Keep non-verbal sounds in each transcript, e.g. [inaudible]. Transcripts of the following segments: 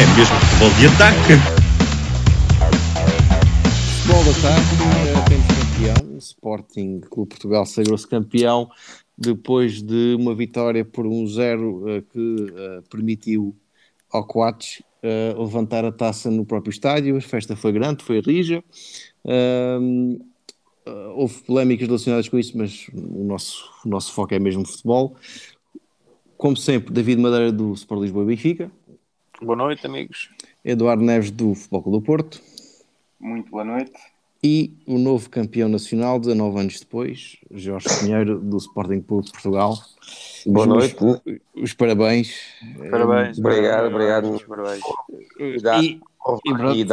É mesmo futebol de ataque. Futebol de ataque, eh, temos campeão. O Sporting Clube Portugal sagrou-se campeão depois de uma vitória por 1-0 eh, que eh, permitiu ao Coates eh, levantar a taça no próprio estádio. A festa foi grande, foi rija. Eh, houve polémicas relacionadas com isso, mas o nosso, o nosso foco é mesmo futebol. Como sempre, David Madeira do Sport Lisboa e Benfica, Boa noite, amigos. Eduardo Neves do Futebol Clube do Porto Muito boa noite. e o novo campeão nacional, 19 anos depois, Jorge Pinheiro do Sporting Clube de Portugal. Boa Os noite. meus- Os parabéns. Parabéns. Obrigado, obrigado. Parabéns. E, e pronto.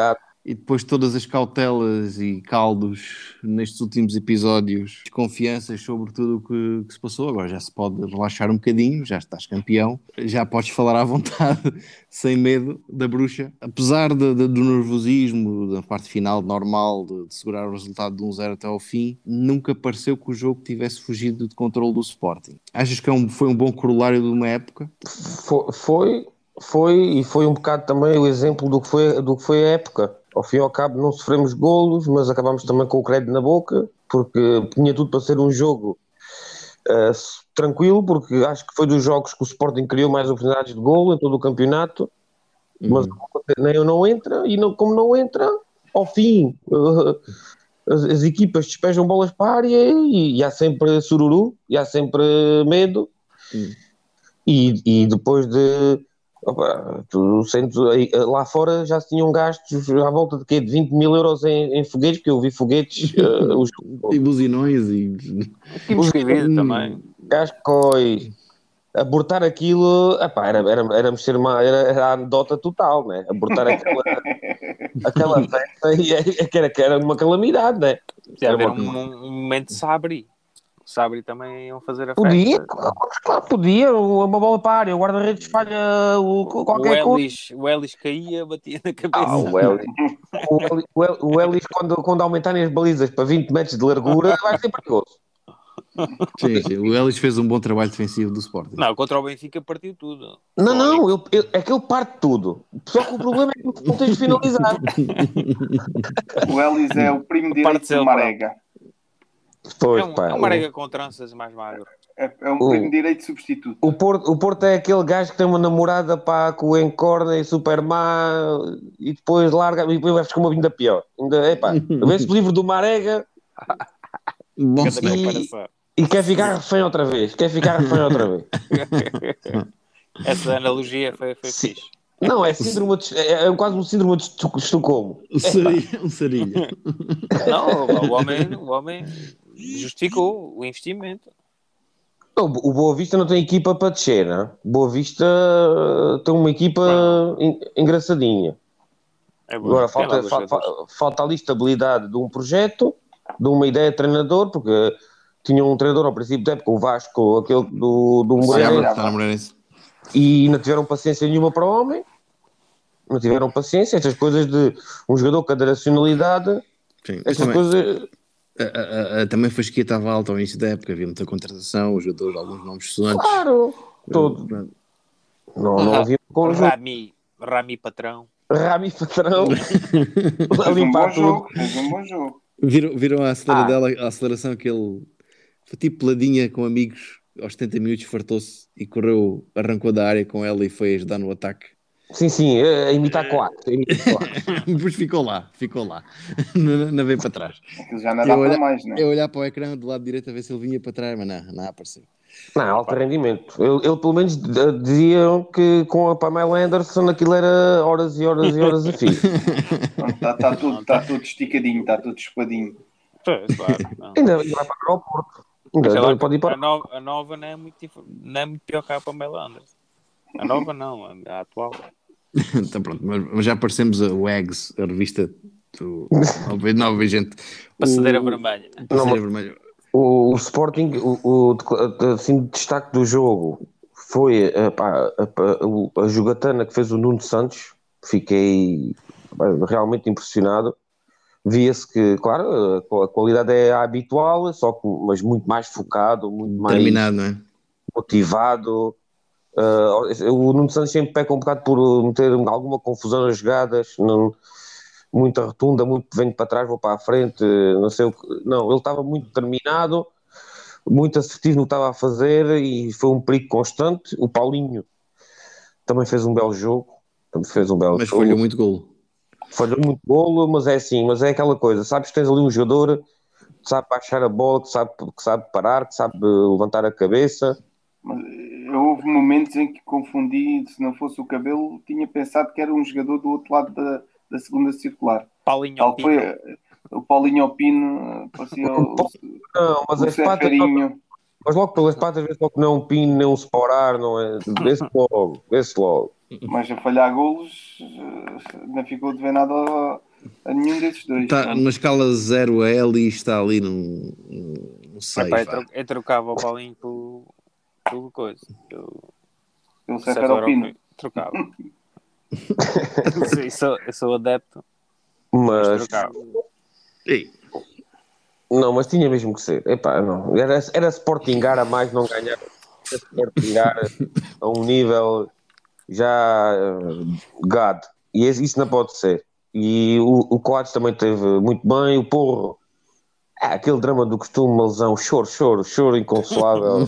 E depois de todas as cautelas e caldos nestes últimos episódios, desconfianças sobre tudo o que, que se passou, agora já se pode relaxar um bocadinho, já estás campeão, já podes falar à vontade, [laughs] sem medo da bruxa. Apesar de- de- do nervosismo, da parte final normal, de, de segurar o resultado de 1-0 até ao fim, nunca pareceu que o jogo tivesse fugido de controle do Sporting. Achas que é um- foi um bom corolário de uma época? Foi, foi, foi e foi um bocado também o exemplo do que foi, do que foi a época. Ao fim e ao cabo não sofremos golos, mas acabámos também com o crédito na boca, porque tinha tudo para ser um jogo s- tranquilo, porque acho que foi dos jogos que o Sporting criou mais oportunidades de golo em todo o campeonato, mas nem não entra, e não, como não entra, ao fim eh, [laughs] as, as equipas despejam bolas para a área e, e há sempre sururu, e há sempre medo, e, e depois de opa, tu sentes aí, lá fora já se tinham gastos à volta de quê? De 20 mil euros em, em foguetes, porque eu vi foguetes, [laughs] eh, os E buzinões e... Que ver também. cascóis, abortar aquilo, epá, era, era, era mexer uma, era, era a anedota total, né? Abortar aquela, [laughs] aquela festa e é, é que era, que era uma calamidade, né? Era um, uma- um momento de Sabri. Sabri também iam fazer a Podia, festa. claro, claro, podia, uma bola para a área, o guarda-redes falha o, qualquer o, coisa. Elis, o Elis caía, batia na cabeça. Ah, o Elis, [laughs] o Elis, o quando, quando aumentarem as balizas para 20 metros de largura, vai ser perigoso. [laughs] Sim, sim. O Ellis fez um bom trabalho defensivo do Sporting. Não, contra o Benfica partiu tudo. Não, não, ele, ele, é que ele parte tudo. Só que o problema é que não tens de finalizar. [laughs] O Elis é o primo Parte direito do Marega. Pois, é um, pá, é um Marega com tranças mais magro. É, é um O- primo direito substituto. O Porto, o Porto é aquele gajo que tem uma namorada pá, com o encorna e super má e depois larga e depois vai com uma vinda pior. Ainda, epá, [laughs] vê-se o livro do Marega [laughs] Bom, comparação. e quer ficar refém outra vez. Quer ficar refém outra vez. [laughs] Essa analogia foi, foi Sim. fixe. Não, é síndrome de, é, é quase um síndrome de Estocolmo. Um sarilho. Um sarilho. Não, o homem, o homem justificou o investimento. O, Boa Vista não tem equipa para descer, né? Boa Vista uh, tem uma equipa en- engraçadinha. É. Agora falta, dois fa- jogadores. fa- falta ali estabilidade de um projeto, de uma ideia de treinador, porque tinha um treinador ao princípio da época, o Vasco, aquele do, do Moreirense. e não tiveram paciência nenhuma para o homem. Não tiveram paciência, estas coisas de um jogador com a nacionalidade, Sim. Estas também, coisas. A, a, a, também a fasquia estava alta ao início da época, havia muita contratação, os jogadores, alguns nomes sonantes. Claro, todo. Não, não Ah, havia conjunto. Rami, Rami patrão. Rami Patrão [laughs] [laughs] a um limpar tudo. jogo. Um bom jogo. Viram, viram a, acelera Ah. dela, a aceleração que ele foi tipo peladinha com amigos, aos 70 minutos fartou-se e correu, arrancou da área com ela e foi ajudar no ataque. Sim, sim, a imitar quatro. a imitar quatro. Depois [laughs] ficou lá, ficou lá, [laughs] não, não veio para trás. Aquilo já não Eu dá para olha- mais, né? Eu olhar para o ecrã do lado direito a ver se ele vinha para trás, mas não, não apareceu. Não, alto rendimento. Ele, ele pelo menos d- dizia que com a Pamela Anderson aquilo era horas e horas e horas a fio. [laughs] Está tá tudo, tá tudo esticadinho, está tudo espadinho. Pois, claro, não. Ainda vai para o Porto. Ainda lá, pode ir a, para nova, a nova não é, muito, não é muito pior que a Pamela Anderson. A nova não, a atual. [laughs] então pronto, mas, já aparecemos a Wags, a revista do [laughs] Nova Gente. Passadeira vermelha. Passadeira vermelha. O, o Sporting, o, o assim, de destaque do jogo foi pá, a, a- o- a jogatana que fez o Nuno Santos. Fiquei pá, realmente impressionado. Via-se que, claro, a, qualidade é a habitual, só que, mas muito mais focado, muito mais Terminado, é? motivado. Uh, o Nuno Santos sempre peca um bocado por meter alguma confusão nas jogadas, não, muita rotunda, muito venho para trás, vou para a frente, não sei o que. Não, ele estava muito determinado, muito assertivo no que estava a fazer e foi um perigo constante. O Paulinho também fez um belo jogo, também fez um belo Mas jogo. falhou muito golo. Falhou muito golo, mas é assim, mas é aquela coisa, sabes que tens ali um jogador que sabe baixar a bola, que sabe, que sabe parar, que sabe levantar a cabeça. Mas, eh, houve momentos em que confundi, se não fosse o cabelo, tinha pensado que era um jogador do outro lado da, da segunda circular. Paulinho Tal foi eh, o Paulinho Alpino, eh, parecia o, Não, mas o as patas, Seferinho. mas logo pelas patas vê-se logo que não é um pino, nem um sporar, não é? Vê-se [laughs] logo, vê-se logo. Mas a falhar golos, não ficou de ver nada a, a nenhum desses dois. Está numa escala 0 a L e está ali num, num 6. Epá, eu, tro- eu trocava o Paulinho pelo, pelo coisa. Pelo Pelo César Seferopino. Alpino. Trocava. [laughs] eu, sou, eu sou adepto, mas Mas, não, mas tinha mesmo que ser. Epá, não. Era, era Sportingar a mais, não ganhar. Era Sportingar a um nível já eh, God. E isso não pode ser. E o, o Coates também teve muito bem. O Porro, é, aquele drama do costume, uma lesão, choro, choro, choro inconsolável.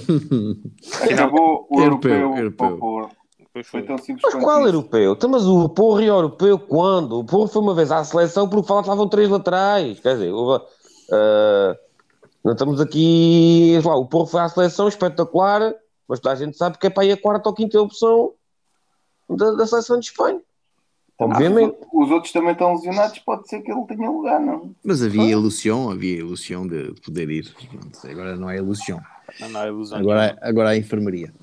[laughs] Acabou o Europeu, europeu, o Foi foi. tão simples Mas qual isso. europeu? Então, mas o Porro e europeu quando? O Porro foi uma vez à seleção porque faltavam três laterais. Quer dizer, houve, ah, não estamos aqui. Lá, o Porro foi à seleção espetacular, mas toda a gente sabe que é para aí a quarta ou quinta opção da, da seleção de Espanha. Obviamente. Ah, os outros também estão lesionados, pode ser que ele tenha lugar, não? Mas havia ilusão, havia ilusão de poder ir. Pronto, agora não é ilusão. Não, não, é ilusão. Agora, agora é a enfermaria.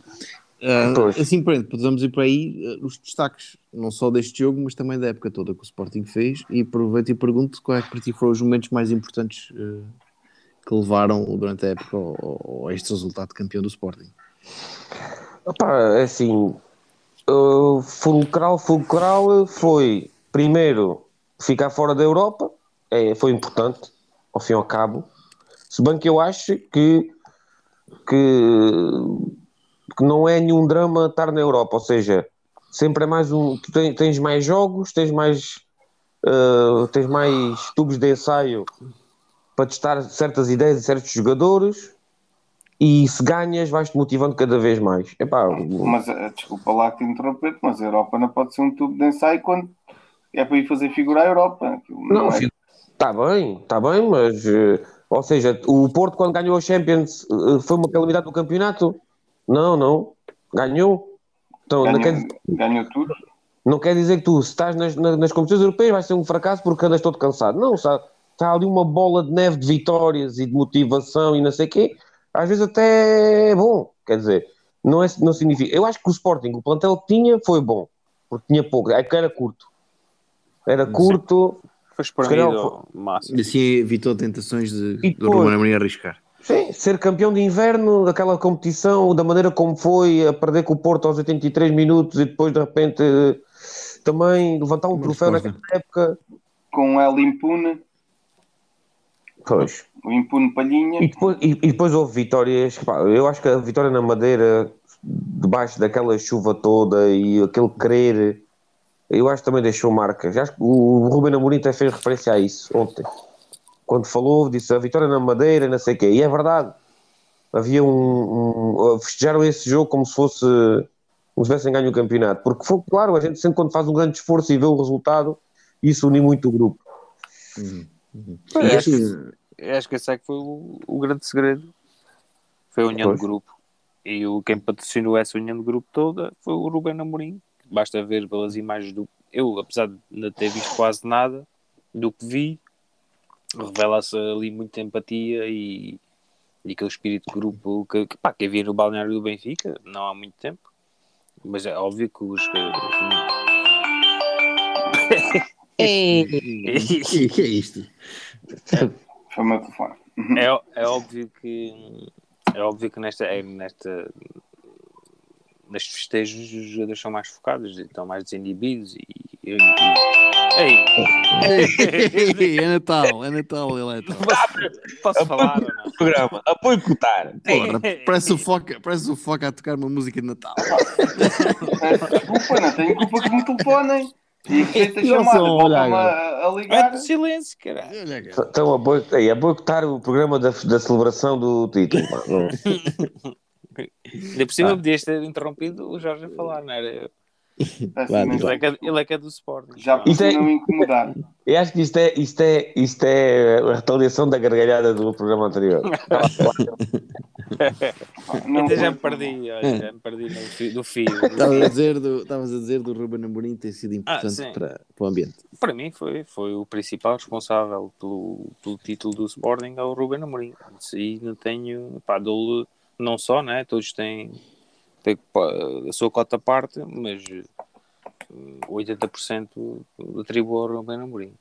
Ah, Pois. assim, pronto, podemos ir para aí ah, os destaques, não só deste jogo, mas também da época toda que o Sporting fez. E aproveito e pergunto qual é que para ti foram os momentos mais importantes ah, que levaram durante a época ao, ao- a este resultado de campeão do Sporting. Opá, é assim, uh, fulcral, fulcral foi primeiro ficar fora da Europa, é, foi importante, ao fim e ao cabo. Se bem que eu acho que, que, que não é nenhum drama estar na Europa, ou seja, sempre é mais um. Tu tens, mais jogos, tens mais, uh, tens mais tubos de ensaio para testar certas ideias de certos jogadores. E se ganhas, vais-te motivando cada vez mais. Epá, Mas, eh, desculpa lá que te interromper, mas a Europa não pode ser um tubo de ensaio quando é para ir fazer figura à Europa. Não, é- está bem, está bem, mas eh, ou seja, o Porto quando ganhou a Champions eh, foi uma calamidade do campeonato? Não, não, ganhou. Então, não, quer, ganhou, ganhou tudo. não quer dizer que tu, se estás nas, nas, competições europeias, vai ser um fracasso porque andas todo cansado. Não, está, está ali uma bola de neve de vitórias e de motivação e não sei o quê. Às vezes até é bom, quer dizer, não, é, não significa. Eu acho que o Sporting, o plantel que tinha, foi bom, porque tinha pouco, é que era curto. Era curto, Foi Se calhar espremido foi- ao máximo. E assim evitou tentações de, E depois? Arriscar. Sim, ser campeão de inverno, daquela competição, da maneira como foi, a perder com o Porto aos 83 minutos e depois de repente também levantar um Uma troféu resposta. naquela época. Com El Impune, Pois. o Impune Palhinha. E depois, e, e depois houve vitórias. pá, eu acho que a vitória na Madeira, debaixo daquela chuva toda e aquele querer, eu acho que também deixou marcas. Acho que o Ruben Amorim até fez referência a isso ontem. Quando falou, disse a vitória na Madeira, não sei o quê. E é verdade. Havia um, um- Festejaram esse jogo como se fosse. Como se tivessem ganho o campeonato. Porque foi claro, a gente sempre quando faz um grande esforço e vê o resultado, isso une muito o grupo. E acho, que- acho que esse é que foi o, o grande segredo. Foi a união Pois. do grupo. E o, quem patrocinou essa união do grupo toda foi o Ruben Amorim. Basta ver pelas imagens do. Eu, apesar de não ter visto quase nada do que vi, revela-se ali muita empatia e, e aquele espírito de grupo que, que, pá, que havia no balneário do Benfica não há muito tempo. Mas é óbvio que os. Que, que é isto? Foi o meu telefone. É, é óbvio que é óbvio que nesta, é, nesta nestes festejos os jogadores são mais focados, estão mais desinibidos e, e, e... Ei. é Natal, é Natal, Eletro. Posso, posso falar ou não? Programa, a boicotar. Porra, parece o Foca, parece o Foca a tocar uma música de Natal. Desculpa, não tenho culpa que me telefonem. E feita a Eles chamada, são, olha agora. a, ligar. de silêncio, caralho. Olha, cara. Estão a, boi- a boicotar o programa da, da celebração do título. Não. [laughs] Ainda por cima podias ter interrompido o Jorge a falar, não era? eu. Peço Vai, imensa Ele é que é, ele é, que é do Sporting. Já Isso é- não incomodar. [laughs] Eu acho que isto é, isto, é, isto é a retaliação da gargalhada do programa anterior. [laughs] Não Ainda já me perdi, olha, já me perdi do fio. Estavas a dizer do, estavas a dizer do Ruben Amorim ter sido importante sim. para, para o ambiente. Para mim foi, foi o principal responsável pelo, pelo título do Sporting ao Ruben Amorim. Aí não tenho, pá, dou não só, né? Todos têm, têm a sua cota à parte, mas hum, 80% atribuo ao Ruben Amorim.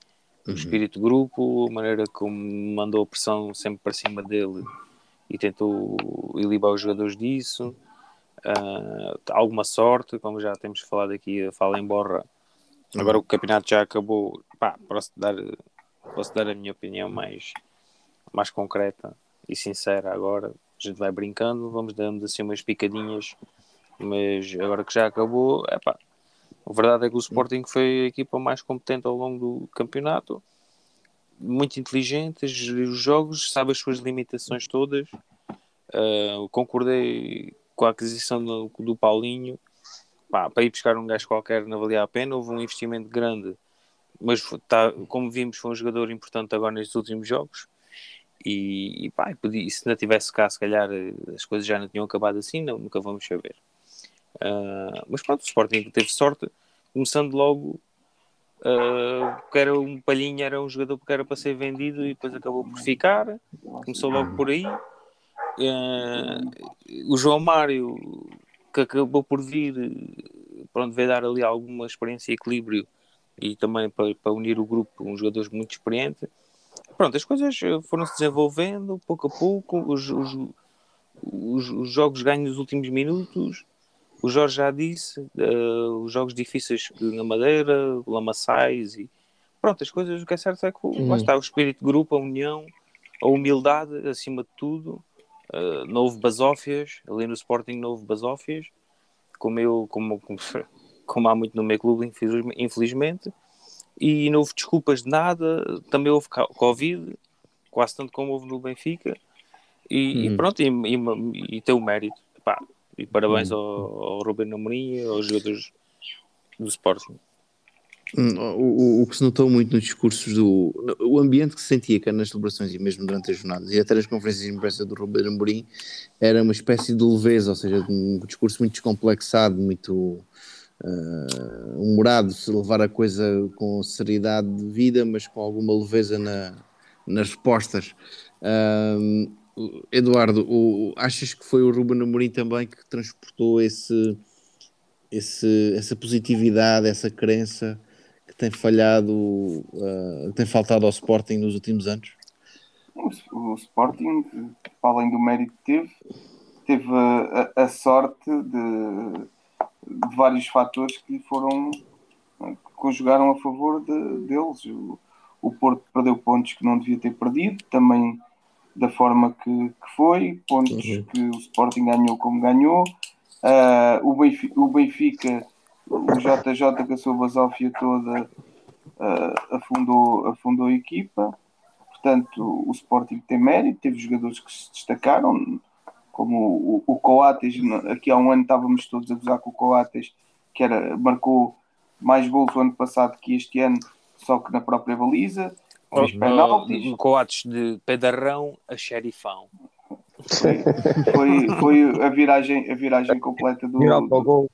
O espírito de grupo, a maneira como mandou a pressão sempre para cima dele e tentou ilibar os jogadores disso. Ah, alguma sorte, como já temos falado aqui, fala em borra. Agora o campeonato já acabou. Pá, posso dar, posso dar a minha opinião mais, mais concreta e sincera agora. A gente vai brincando, vamos dando assim umas picadinhas, mas agora que já acabou, é. A verdade é que o Sporting foi a equipa mais competente ao longo do campeonato, muito inteligente, gerir os jogos, sabe as suas limitações todas. Uh, concordei com a aquisição do, do Paulinho Pá, para ir buscar um gajo qualquer não valia a pena. Houve um investimento grande, mas tá, como vimos, foi um jogador importante agora nestes últimos jogos. E, e pá, e se não tivesse cá, se calhar eh, as coisas já não tinham acabado assim, não, nunca vamos saber. Ah, mas pronto, o Sporting teve sorte, começando logo. Que era um palhinha, era um jogador que era para ser vendido e depois acabou por ficar. Começou logo por aí. Ah, o João Mário, que acabou por vir, pronto, veio dar ali alguma experiência e equilíbrio e também para, para unir o grupo, um jogador muito experiente. Pronto, as coisas foram se desenvolvendo pouco a pouco, os, os, os, os jogos ganhos nos últimos minutos. O Jorge já disse, eh, os jogos difíceis na Madeira, Lamaçais e pronto, as coisas, o que é certo é que Uhum. lá está o espírito de grupo, a união, a humildade acima de tudo. Uh, não houve basófias, ali no Sporting não houve basófias, como eu, como, como, [laughs] como há muito no meu clube, infeliz- infelizmente, e não houve desculpas de nada, também houve Covid, quase tanto como houve no Benfica, e, e Hum. pronto, e, e, e tem o mérito, e parabéns ao, ao Ruben Amorim e aos jogadores do Sporting. Hum, O, o, o que se notou muito nos discursos do. O ambiente que se sentia cá nas celebrações e mesmo durante as jornadas e até nas conferências de imprensa do Ruben Amorim era uma espécie de leveza, ou seja, um discurso muito descomplexado, muito ah, humorado, se levar a coisa com seriedade de vida, mas com alguma leveza na, nas respostas. Ahm, Eduardo, o- achas que foi o Ruben Amorim também que transportou esse, esse, essa positividade, essa crença que tem falhado, que tem faltado ao Sporting nos últimos anos? O, o Sporting, além do mérito que teve, teve a, a- sorte de, de vários fatores que foram que conjugaram a favor de- deles. O, o Porto perdeu pontos que não devia ter perdido, também da forma que, que foi, pontos Uhum. que o Sporting ganhou como ganhou. Ah, o, Benfica, o Benfica, o JJ com a sua basófia toda, ah, afundou, afundou a equipa. Portanto, o Sporting tem mérito, teve jogadores que se destacaram, como o, o Coates, aqui há um ano estávamos todos a gozar com o Coates, que era, marcou mais gols o ano passado que este ano, só que na própria baliza, fez penaltis, Coates de pedarrão a xerifão. foi, foi, foi a, viragem, a viragem completa do, Virar para o gol.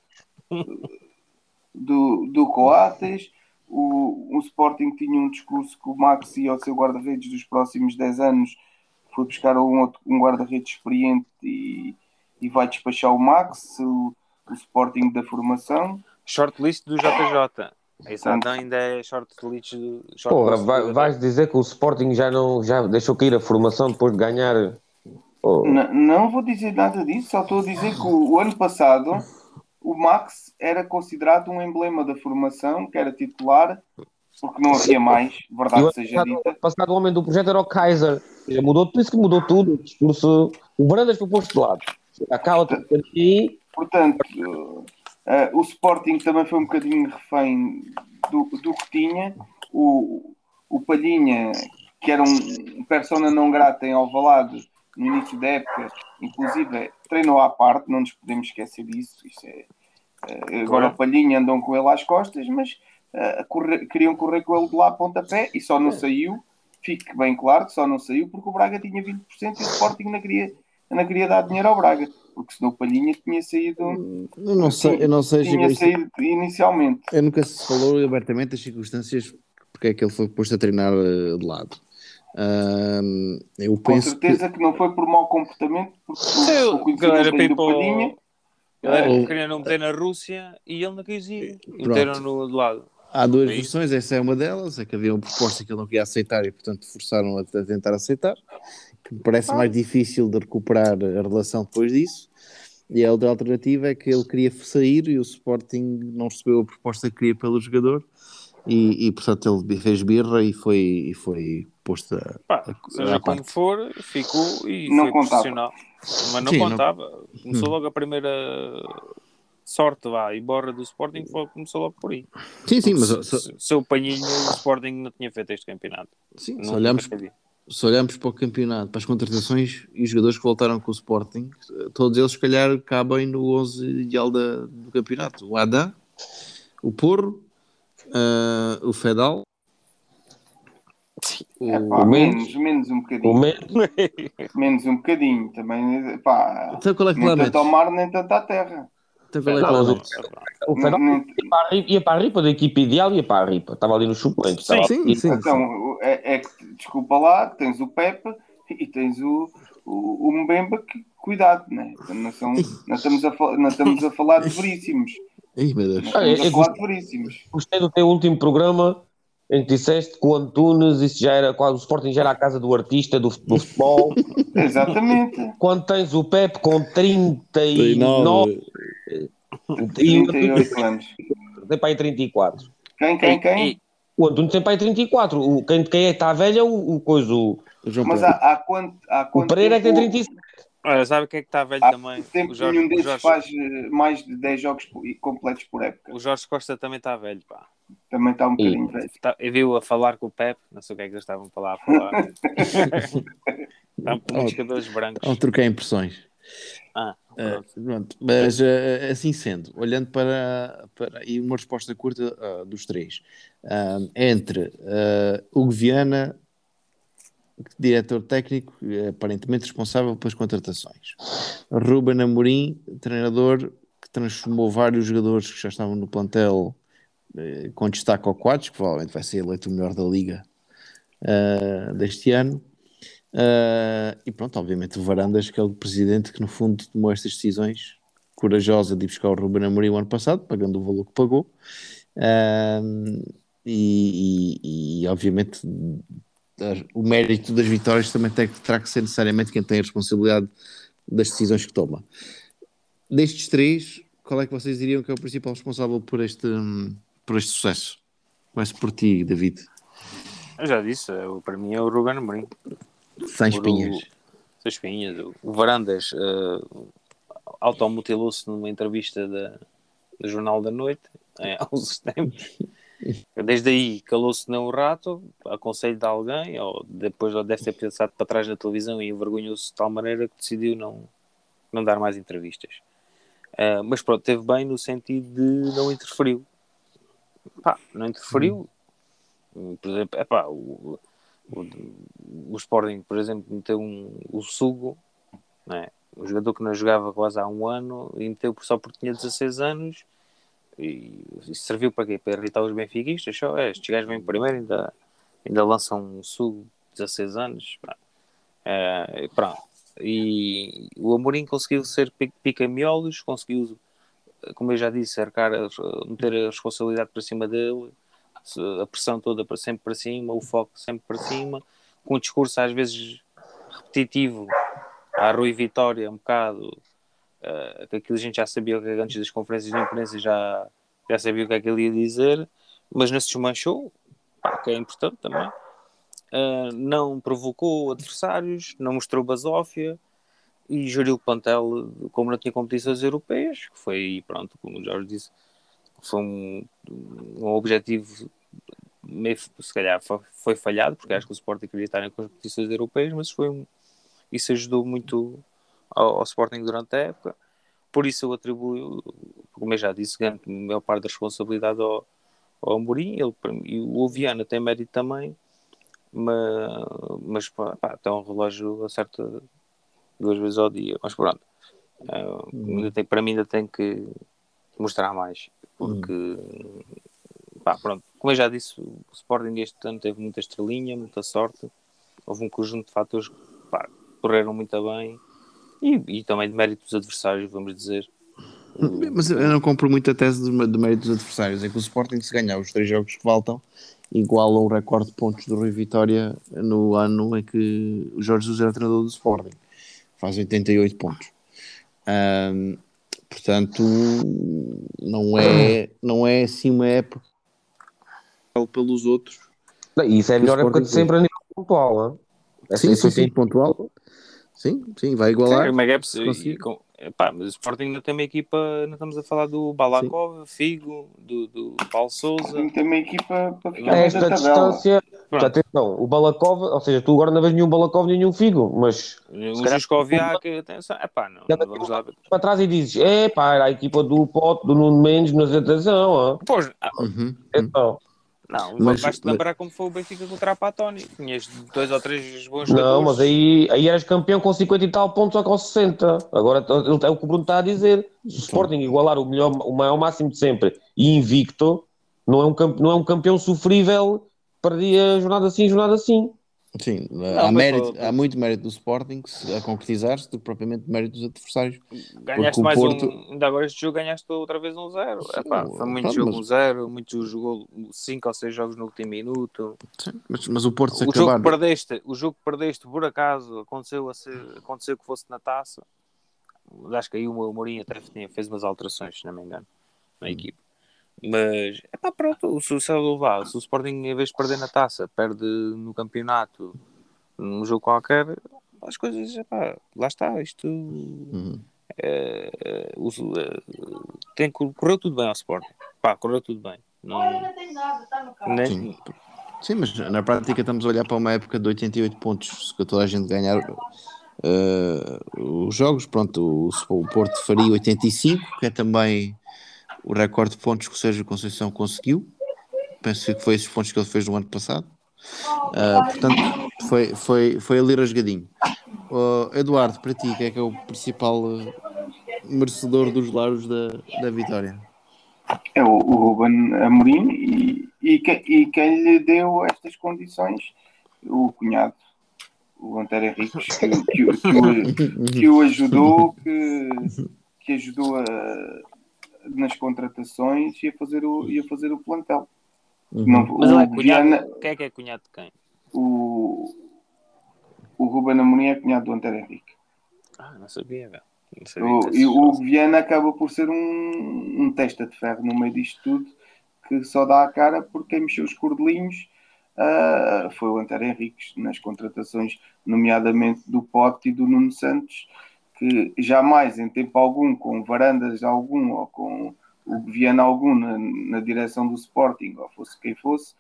do, do Coates. O, o Sporting tinha um discurso que o Max ia ao seu guarda-redes dos próximos 10 anos, foi buscar um, outro, um guarda-redes experiente e, e vai despachar o Max. O, o Sporting da formação. Shortlist do JJ. Esse Adam ainda é shortlist do. Short Porra, vai- vais dizer que o Sporting já não já deixou cair a formação depois de ganhar. Oh, não vou dizer nada disso, só estou a dizer que o, o ano passado o Max era considerado um emblema da formação, que era titular, porque não havia mais, e o verdade ano seja passado, dita. ano passado o homem do projeto era o Kaiser. Ou seja, Mudou, por isso que mudou tudo. O discurso. O Brandas foi posto de lado. Acaba aqui. Portanto, eh, o Sporting também foi um bocadinho refém do, do que tinha. O, o Palhinha, que era um persona não grata em Alvalade no início da época, inclusive treinou à parte, não nos podemos esquecer disso. Isso é, eh, agora o Palhinha andam com ele às costas, mas eh, correr- queriam correr com ele de lá a pontapé e só não saiu. Fique bem claro que só não saiu porque o Braga tinha 20% e o Sporting não queria, não queria dar dinheiro ao Braga, porque senão o Palhinha tinha saído. Eu não sei, eu não sei Tinha saído inicialmente. eu nunca se falou abertamente das circunstâncias porque é que ele foi posto a treinar eh, de lado. Ahm, eu Com penso certeza que... não foi por mau comportamento, porque Sim, o, conhecimento era people- Palhinha. Ele era- Oh. queria não meter na Rússia e ele não quis ir. Pronto. Meteram no de lado. Há duas É versões, essa é uma delas, é que havia uma proposta que ele não queria aceitar e, portanto, forçaram a, a tentar aceitar, que me parece mais difícil de recuperar a relação depois disso. E a outra alternativa é que ele queria sair e o Sporting não recebeu a proposta que queria pelo jogador e, e, portanto, ele fez birra e foi, e foi posto a. Pá, a- seja à como parte. for, ficou e Não foi contava. profissional. Mas não Sim, não- contava. Começou Hum. logo a primeira sorte vá, e borra do Sporting começou logo por aí. Sim, sim, mas se, se, se- se o Panhinho o Sporting não tinha feito este campeonato. sim, se Nunca olharmos sabia. Se olharmos para o campeonato, para as contratações e os jogadores que voltaram com o Sporting, todos eles, se calhar, cabem no 11 ideal da- do campeonato. O Adam, o Porro, ah, o Fedal, o, É, pá, o menos, menos um O bocadinho. menos. Menos um bocadinho. Também, pá, Então qual é que nem lá tanto ao mar, nem tanto à terra. É que Não, mas o- Nem- ia para, a ripa, ia para a ripa da equipe ideal, ia para a ripa. Estava ali nos suplentes. Sim, sim, sim. Então, é, é que, desculpa lá, tens o Pepe e tens o, o, o Mbemba, que cuidado, né? não, são, não, estamos a, não estamos a falar de veríssimos. Ih, meu Deus. Não Ah, estamos eu- a falar de veríssimos. Gostei do teu último programa em que disseste que o Antunes, isso já era quase o Sporting já era a casa do artista do, do futebol. [laughs] Exatamente. Quando tens o Pepe com 39 e o Antunes 38 anos. tem para aí 34. Quem, quem, quem? O Antunes tem para aí 34. O, quem, quem é que está velho é o, o coisa. O, O João Mas há, há quanto, há o quanto Pereira é que tem tempo- 35. Olha, sabe o que é que está velho Há também? tempo O Jorge, nenhum o, desses Jorge, faz eh, mais de 10 jogos e completos por época. o Jorge Costa também está velho, pá. Também está um bocadinho velho. Tá, eu vi-o a falar com o Pep, não sei o que é que eles estavam para lá a falar. Estavam [laughs] com muitos cabelos brancos. Ao trocar impressões. Ah, Ah, pronto. Mas ah, assim sendo, olhando para, para e uma resposta curta ah, dos três, entre ah, Hugo Viana, diretor técnico, aparentemente responsável pelas contratações, Ruben Amorim, treinador que transformou vários jogadores que já estavam no plantel com destaque ao Quadros, que provavelmente vai ser eleito o melhor da liga deste ano. Ah, e pronto, obviamente o Varandas, que é o presidente que no fundo tomou estas decisões corajosa de ir buscar o Ruben Amorim o ano passado, pagando o valor que pagou. Ah, e, e- e, obviamente o mérito das vitórias também tem, terá que ser necessariamente quem tem a responsabilidade das decisões que toma. Destes três, qual é que vocês diriam que é o principal responsável por este, por este sucesso? Começo por ti, David. Eu já disse, é para mim é o Ruben Amorim. Sem espinhas. o- Sem espinhas. O- Varandas uh, automutilou-se numa entrevista da, do Jornal da Noite é, há [laughs] uns tempos. Desde aí calou-se não o rato, a conselho de alguém, ou depois deve ter pensado para trás na televisão e envergonhou-se de tal maneira que decidiu não, não dar mais entrevistas. Uh, mas pronto, teve bem no sentido de não interferiu. Pá, não interferiu. Por exemplo, epá, o, o, o Sporting, por exemplo, meteu um, o Sugo, né? um jogador que não jogava quase há um ano, e meteu só porque tinha 16 anos, e serviu para quê? Para irritar os benfiquistas? Só, é, estes gajos vêm primeiro, ainda, ainda lançam um Sugo, 16 anos, pá. É, pronto. E o Amorim conseguiu ser pi- pica-miolos, conseguiu como eu já disse, cercar, meter a responsabilidade para cima dele, a pressão toda para sempre para cima, o foco sempre para cima, com um discurso às vezes repetitivo, à Rui Vitória, um bocado, uh, que aquilo a gente já sabia antes das conferências de imprensa, já, já sabia o que é que ele ia dizer, mas não se desmanchou, pá, que é importante também. Uh, não provocou adversários, não mostrou basófia e geriu o plantel como não tinha competições europeias, que foi, pronto, como o Jorge disse, foi um, um objetivo meio, se calhar foi, falhado, porque acho que o Sporting queria estar em competições europeias, mas foi um, isso ajudou muito ao, ao, Sporting durante a época. Por isso eu atribuo, como eu já disse, grande a maior parte da responsabilidade ao, ao Amorim, ele, e o Viana tem mérito também, mas, mas pá, pá, tem um relógio acerta duas vezes ao dia, mas pronto. Uh, tem, para mim ainda tem que mostrar mais, porque hum. pá, pronto, como eu já disse, o Sporting este ano teve muita estrelinha, muita sorte, houve um conjunto de fatores que pá, correram muito bem e, e, também de mérito dos adversários, vamos dizer. Mas eu não compro muito a tese de, de mérito dos adversários, é que o Sporting se ganhar os três jogos que faltam iguala o recorde de pontos do Rui Vitória no ano em que o Jorge Jesus era treinador do Sporting faz 88 pontos. Um, portanto, não é, não é assim uma época pelos outros. Não, isso é a melhor época de sempre a nível pontual. É? Sim, sim, sim, pontual. Sim, sim, vai igualar. Sim, o Megaps, Epá, mas o Sporting ainda tem uma equipa, não estamos a falar do Balakov, Sim. Figo, do, do Paulo Souza. Tem uma equipa para ficar é esta distância. Já atenção, o Balakov, ou seja, tu agora não vês nenhum Balakov nem nenhum Figo, mas. O Juscoviak, atenção, epá, não, não vamos lá. Para trás e dizes, é pá, era a equipa do Pote, do Nuno Mendes, mas atenção, Pois, ah, uhum. então. Não, mas vais-te lembrar como foi o Benfica contra a Patoni. Tinhas dois ou três bons jogadores. Não, mas aí, aí eras campeão com 50 e tal pontos ou com 60. Agora é o que o Bruno está a dizer. Se o Sporting igualar o, melhor, o maior máximo de sempre e invicto, não é um, não é um campeão sofrível, perdia jornada assim, jornada assim. Sim, não, há, mérito, há muito mérito do Sporting a concretizar-se do que propriamente mérito dos adversários. Ganhaste mais Porto... um, ainda agora este jogo ganhaste outra vez um zero. Epá, foi muito pronto, jogo mas... um zero, muito jogou cinco ou seis jogos no último minuto. Sim, mas, mas o Porto se o acabar... jogo perdeste, o jogo que perdeste por acaso aconteceu, a ser, aconteceu que fosse na taça. Acho que aí o Mourinho até fez umas alterações, se não me engano, na hum. Mas, é pá, pronto, se, se, se o Sporting, em vez de perder na taça, perde no campeonato, num jogo qualquer, as coisas, é pá, lá está, isto. Uhum. É, é, tem, correu tudo bem ao Sporting, pá, correu tudo bem. Não, Olha, não tem nada, está no carro. Sim. Sim, mas na prática estamos a olhar para uma época de 88 pontos, que toda a gente ganhar uh, os jogos. Pronto, o, o Porto faria 85, que é também o recorde de pontos que o Sérgio Conceição conseguiu. Penso que foi esses pontos que ele fez no ano passado. Uh, portanto, foi, foi, foi ali rasgadinho. Uh, Eduardo, para ti, quem é que é o principal uh, merecedor dos laros da, da vitória? É o, o Ruben Amorim e, e, que, e quem lhe deu estas condições, o cunhado, o Antero Henriques, que, que, que, o, que o ajudou, que, que ajudou a nas contratações e a fazer o, e a fazer o plantel. Uhum. Não, Mas ele é cunhado, Viana, quem é que é cunhado de quem? O, o Ruben Amorim é cunhado do Antero Henrique. Ah, não sabia, velho. O, e o Viana acaba por ser um, um testa de ferro no meio disto tudo que só dá a cara porque quem mexeu os cordelinhos uh, foi o Antero Henriques nas contratações, nomeadamente do Pote e do Nuno Santos, que jamais em tempo algum, com Varandas algum ou com o Viana algum na, na, direção do Sporting, ou fosse quem fosse,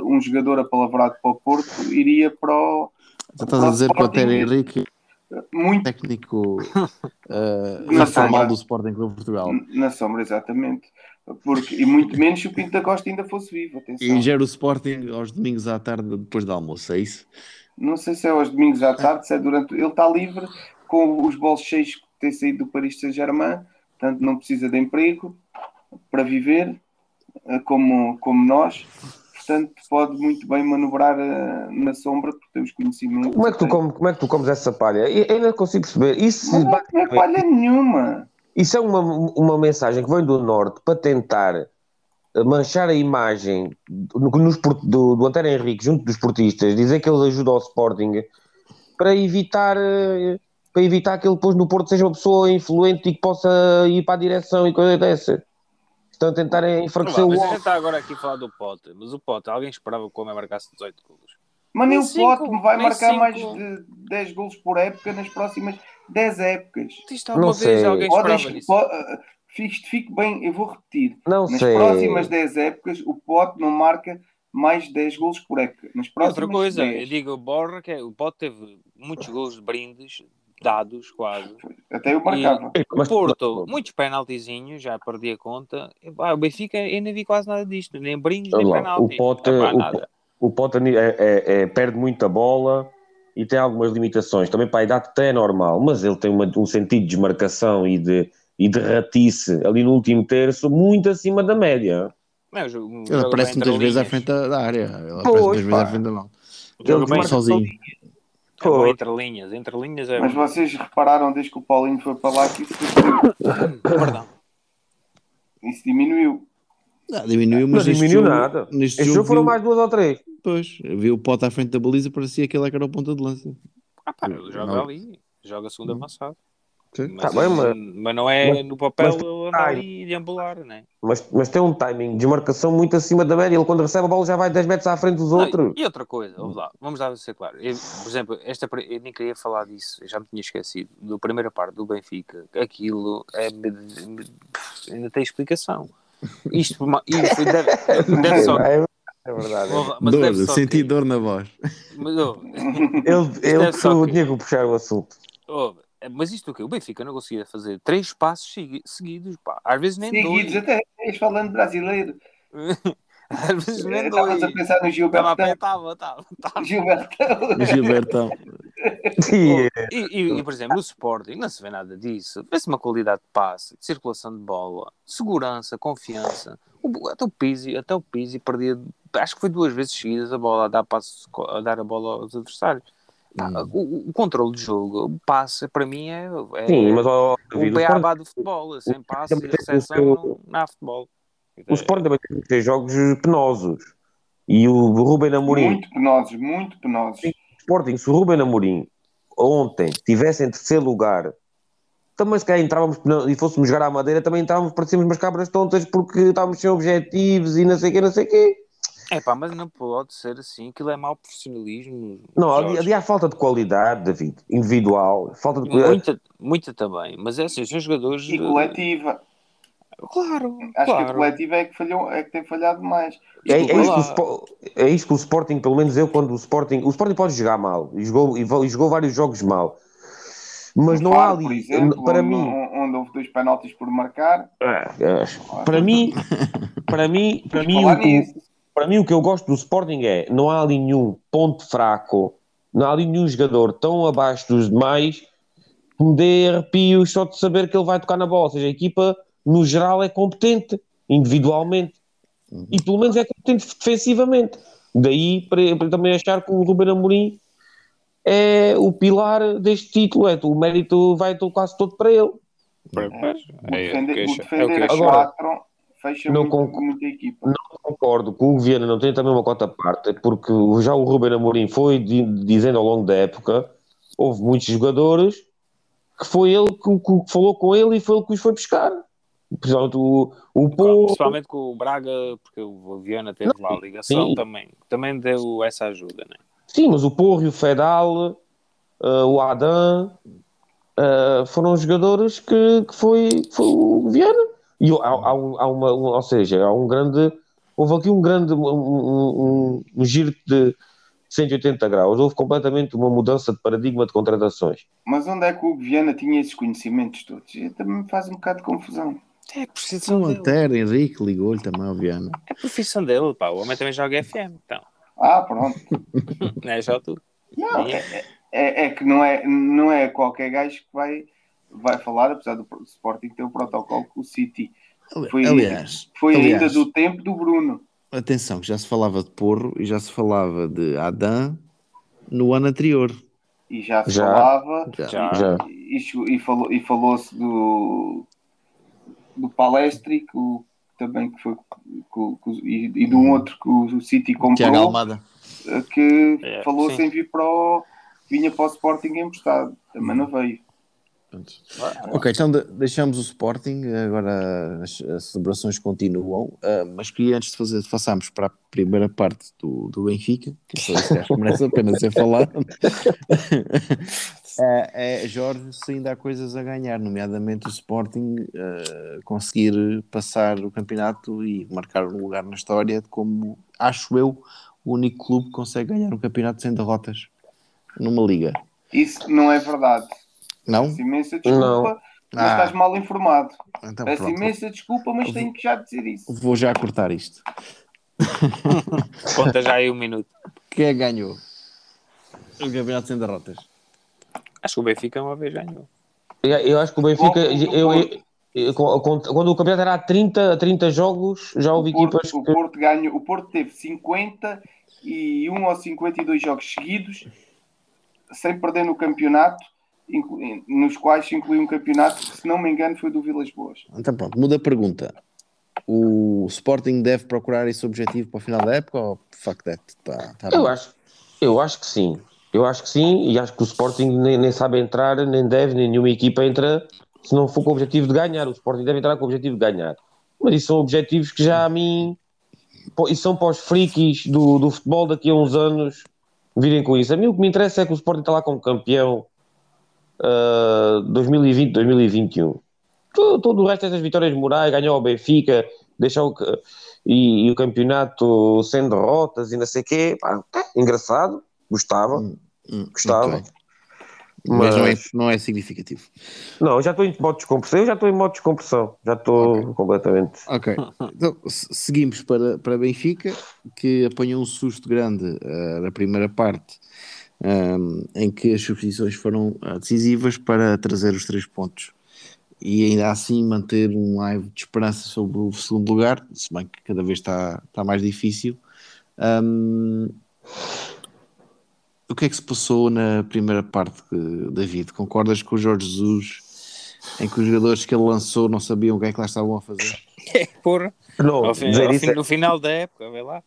um jogador apalavrado para o Porto iria para o. Já estás a dizer que o Ter Henrique muito técnico uh, [laughs] na formal do Sporting Clube Portugal. Na sombra, exatamente. Porque, e muito menos se o Pinto da Costa ainda fosse vivo. Atenção. E gera o Sporting aos domingos à tarde depois do almoço, é isso? Não sei se é aos domingos à tarde, se é durante. Ele está livre com os bolsos cheios que tem saído do Paris Saint-Germain, portanto não precisa de emprego para viver, eh, como, como nós, portanto pode muito bem manobrar uh, na sombra porque tem os conhecimentos. Como é que tu, como, como é que tu comes essa palha? Eu ainda consigo perceber. Isso não, não é palha nenhuma. Isso é uma, uma mensagem que vem do Norte para tentar eh, manchar a imagem do, do, do Antero Henrique junto dos portistas, dizer que ele ajuda ao Sporting para evitar, eh, para evitar que ele depois no Porto seja uma pessoa influente e que possa ir para a direção e coisa dessa. Estão a tentar enfraquecer Não, o mas a gente Wolf. está agora aqui a falar do Pote, mas o Pote, alguém esperava que o homem marcasse 18 golos. Mas nem o Pote vai marcar cinco. mais de 10 golos por época nas próximas 10 épocas. Isto alguma Não vez sei. alguém esperava nisso? ah, fique, bem, eu vou repetir. Não Nas sei. próximas 10 épocas, o Pote não marca mais de 10 golos por época. Nas próximas outra coisa, 10. eu digo o Borra, que é, o Pote teve muitos golos de brindes, dados quase. Até eu marcava. O Mas- Porto, muitos penaltizinhos, já perdi a conta. Ah, o Benfica, eu nem vi quase nada disto, nem brindes, nem Olha lá, penalti. o Pote, Epá, o, o Pote é- é- é- perde muita bola e tem algumas limitações. Também para a idade até é normal, mas ele tem uma- um sentido de desmarcação e de, e de ratice ali no último terço muito acima da média. Não, Ele aparece muitas vezes à frente da, área. Ele aparece muitas vezes à frente da mão. Joga Ele bem marca é bom Pois. entre linhas. Entre linhas é Mas bom. vocês repararam desde que o Paulinho foi para lá que isso, [coughs] Perdão. isso diminuiu. Ah, diminuiu, Não mas neste diminuiu jogo, nada. Neste Este jogo, jogo foram viu- mais duas ou três. Pois, vi o pote à frente da baliza, parecia que ele é que era o ponta de lança. Ah, pá, ele joga Não. ali. Joga segundo avançado. Mas, Tá bem, mas- mas não é mas- no papel andar e deambular, né? Mas, mas tem um timing de desmarcação muito acima da média. Ele quando recebe a bola já vai 10 metros à frente dos Não, outros. e outra coisa, vamos lá, vamos lá ser claro. Eu, por exemplo, esta, eu nem queria falar disso, eu já me tinha esquecido. Da primeira parte do Benfica, aquilo é, ainda tem explicação. Isto, isto deve, [laughs] deve só. É, é verdade. Porra, mas dor, senti que- dor na voz. mas, oh, deve só eu que- tinha que puxar o assunto. oh, mas isto o quê? O Benfica não conseguia fazer três passos segui- seguidos, pá. Às vezes nem Seguidos, dois. até és falando brasileiro. [laughs] Às vezes nem Estavas dois. a pensar no Estava a pé, Gilbertão. estava, estava. estava. [laughs] Gilbertão. Gilbertão. [laughs] E, E, e- e, por exemplo, no Sporting não se vê nada disso. Vê-se uma qualidade de passe, de circulação de bola, segurança, confiança. O, até o Pizzi, até o Pizzi perdia, acho que foi duas vezes seguidas a bola a dar, passe, a dar a bola aos adversários. Pá, Hum. o, o controle de jogo, o passe, para mim é, é sim, mas ó, o David, o beabá do futebol. Sem passe e recepção seu- há futebol. o Sporting também tem que ter jogos penosos. E o Ruben Amorim, Muito penosos, muito penosos. o Sporting, se o Ruben Amorim ontem tivesse em terceiro lugar, também se calhar entrávamos e fôssemos jogar à Madeira, também entrávamos, parecíamos umas cabras tontas porque estávamos sem objetivos e não sei o quê, não sei o quê. É pá, mas não pode ser assim. Aquilo é mau profissionalismo. Não, Jorge. ali, ali há falta de qualidade, David, individual, falta de qualidade. Muita, muita também, mas é assim, são jogadores. E coletiva. Claro, Acho que a claro. coletiva é que, falhou, é que tem falhado mais. É, é, isso o é isso que o Sporting, pelo menos eu, quando o Sporting. O Sporting pode jogar mal e jogou, e jogou vários jogos mal, mas não há Faro, ali. por exemplo, para onde, mim, onde houve dois penaltis por marcar. é, para mim, para mim, para mim, o. para mim, o que eu gosto do Sporting é não há ali nenhum ponto fraco, não há ali nenhum jogador tão abaixo dos demais que me dê arrepios só de saber que ele vai tocar na bola. Ou seja, a equipa, no geral, é competente, individualmente. E pelo menos é competente defensivamente. Daí para, para também achar que o Ruben Amorim é o pilar deste título. É, o mérito vai quase todo para ele. Pois, O é, defender, o que é o defender que. Agora, fecha não muito, concordo. muita equipa. Concordo que o Viana não tem também uma cota à parte, porque já o Ruben Amorim foi di- dizendo ao longo da época, houve muitos jogadores que foi ele que, que falou com ele e foi ele que os foi buscar. Principalmente o, o Porro, Principalmente com o Braga, porque o Viana teve lá a ligação sim. também. Também deu essa ajuda, né? sim, mas o Porro e o Fedal, eh, o Adam, eh, foram jogadores que, que foi, foi o Viana. E há, há um- há uma, um- ou seja, há um grande, houve aqui um grande, um, um- um- um giro de 180 graus, houve completamente uma mudança de paradigma de contratações. Mas onde é que o Viana tinha esses conhecimentos todos? Também me faz um bocado de confusão. É a profissão dele. Antero, Henrique, ligou-lhe também ao Viana. É a profissão dele, pá. O homem também joga FM, então. Ah, pronto. [laughs] Não é só tu. Não, é, é, é que não é, não é qualquer gajo que vai, vai falar, apesar do Sporting ter o protocolo com o City. Foi- aliás, Foi aliás, ainda do tempo do Bruno. atenção, que já se falava de Porro e já se falava de Adam no ano anterior. E já se Já. falava Já. Já. Já. e, e falou- e falou-se do, do Palestri, que o, também que foi que, que, e, e de um outro que o, o City Tiago comprou, Almada. eh, que É, falou sim. sem vir para o. vinha para o Sporting emprestado, também não veio. Pronto. Ok, então de- deixamos o Sporting, agora as, as celebrações continuam, ah, mas queria antes de fazer, passarmos para a primeira parte do, do Benfica, que acho que merece a pena ser falado. é, [laughs] é, Jorge, se ainda há coisas a ganhar, nomeadamente o Sporting ah, conseguir passar o campeonato e marcar um lugar na história como, acho eu, o único clube que consegue ganhar um campeonato sem derrotas numa liga. Isso não é verdade. Não? Peço imensa desculpa, Não. mas Ah. estás mal informado. Então, Peço pronto. imensa desculpa, mas tenho que já dizer isso. Vou já cortar isto. Conta já aí um minuto. Quem é que ganhou? O campeonato sem derrotas. Acho que o Benfica uma vez ganhou. Eu, eu acho que o Benfica. O- o- eu- eu- quando o campeonato era a 30, 30 jogos, já houve O Porto, equipas o que. Porto ganhou, o Porto teve 51 ou 52 jogos seguidos sem perder no campeonato, nos quais se inclui um campeonato que, se não me engano, foi do Vilas Boas. Então pronto, muda a pergunta. O Sporting deve procurar esse objetivo para o final da época ou fuck that? Tá, tá Eu acho, eu acho que sim. Eu acho que sim, e acho que o Sporting nem, nem sabe entrar, nem deve, nem nenhuma equipa entra se não for com o objetivo de ganhar. O Sporting deve entrar com o objetivo de ganhar. Mas isso são objetivos que já a mim. Isso são para os frikis do, do futebol daqui a uns anos virem com isso. A mim o que me interessa é que o Sporting está lá como campeão ah, 2020, 2021. Todo, todo o resto dessas vitórias morais, ganhar o Benfica, deixar o, e, e o campeonato sem derrotas e não sei o quê, pá, engraçado, gostava, Hum, gostava. ok. Mas, não, é, Mas- não é significativo. Não, eu já estou em modo de descompressão, eu já estou em modo de descompressão, já estou completamente. Ok, [laughs] então se- seguimos para, para Benfica, que apanhou um susto grande ah, na primeira parte, ahm, em que as substituições foram ah, decisivas para trazer os três pontos e ainda assim manter um live de esperança sobre o segundo lugar, se bem que cada vez está, está mais difícil. Ahm, o que é que se passou na primeira parte, David? Concordas com o Jorge Jesus em que os jogadores que ele lançou não sabiam o que é que lá estavam a fazer? [laughs] Porra. Não, Ao fim- ao fim- é- no final da época, vê lá.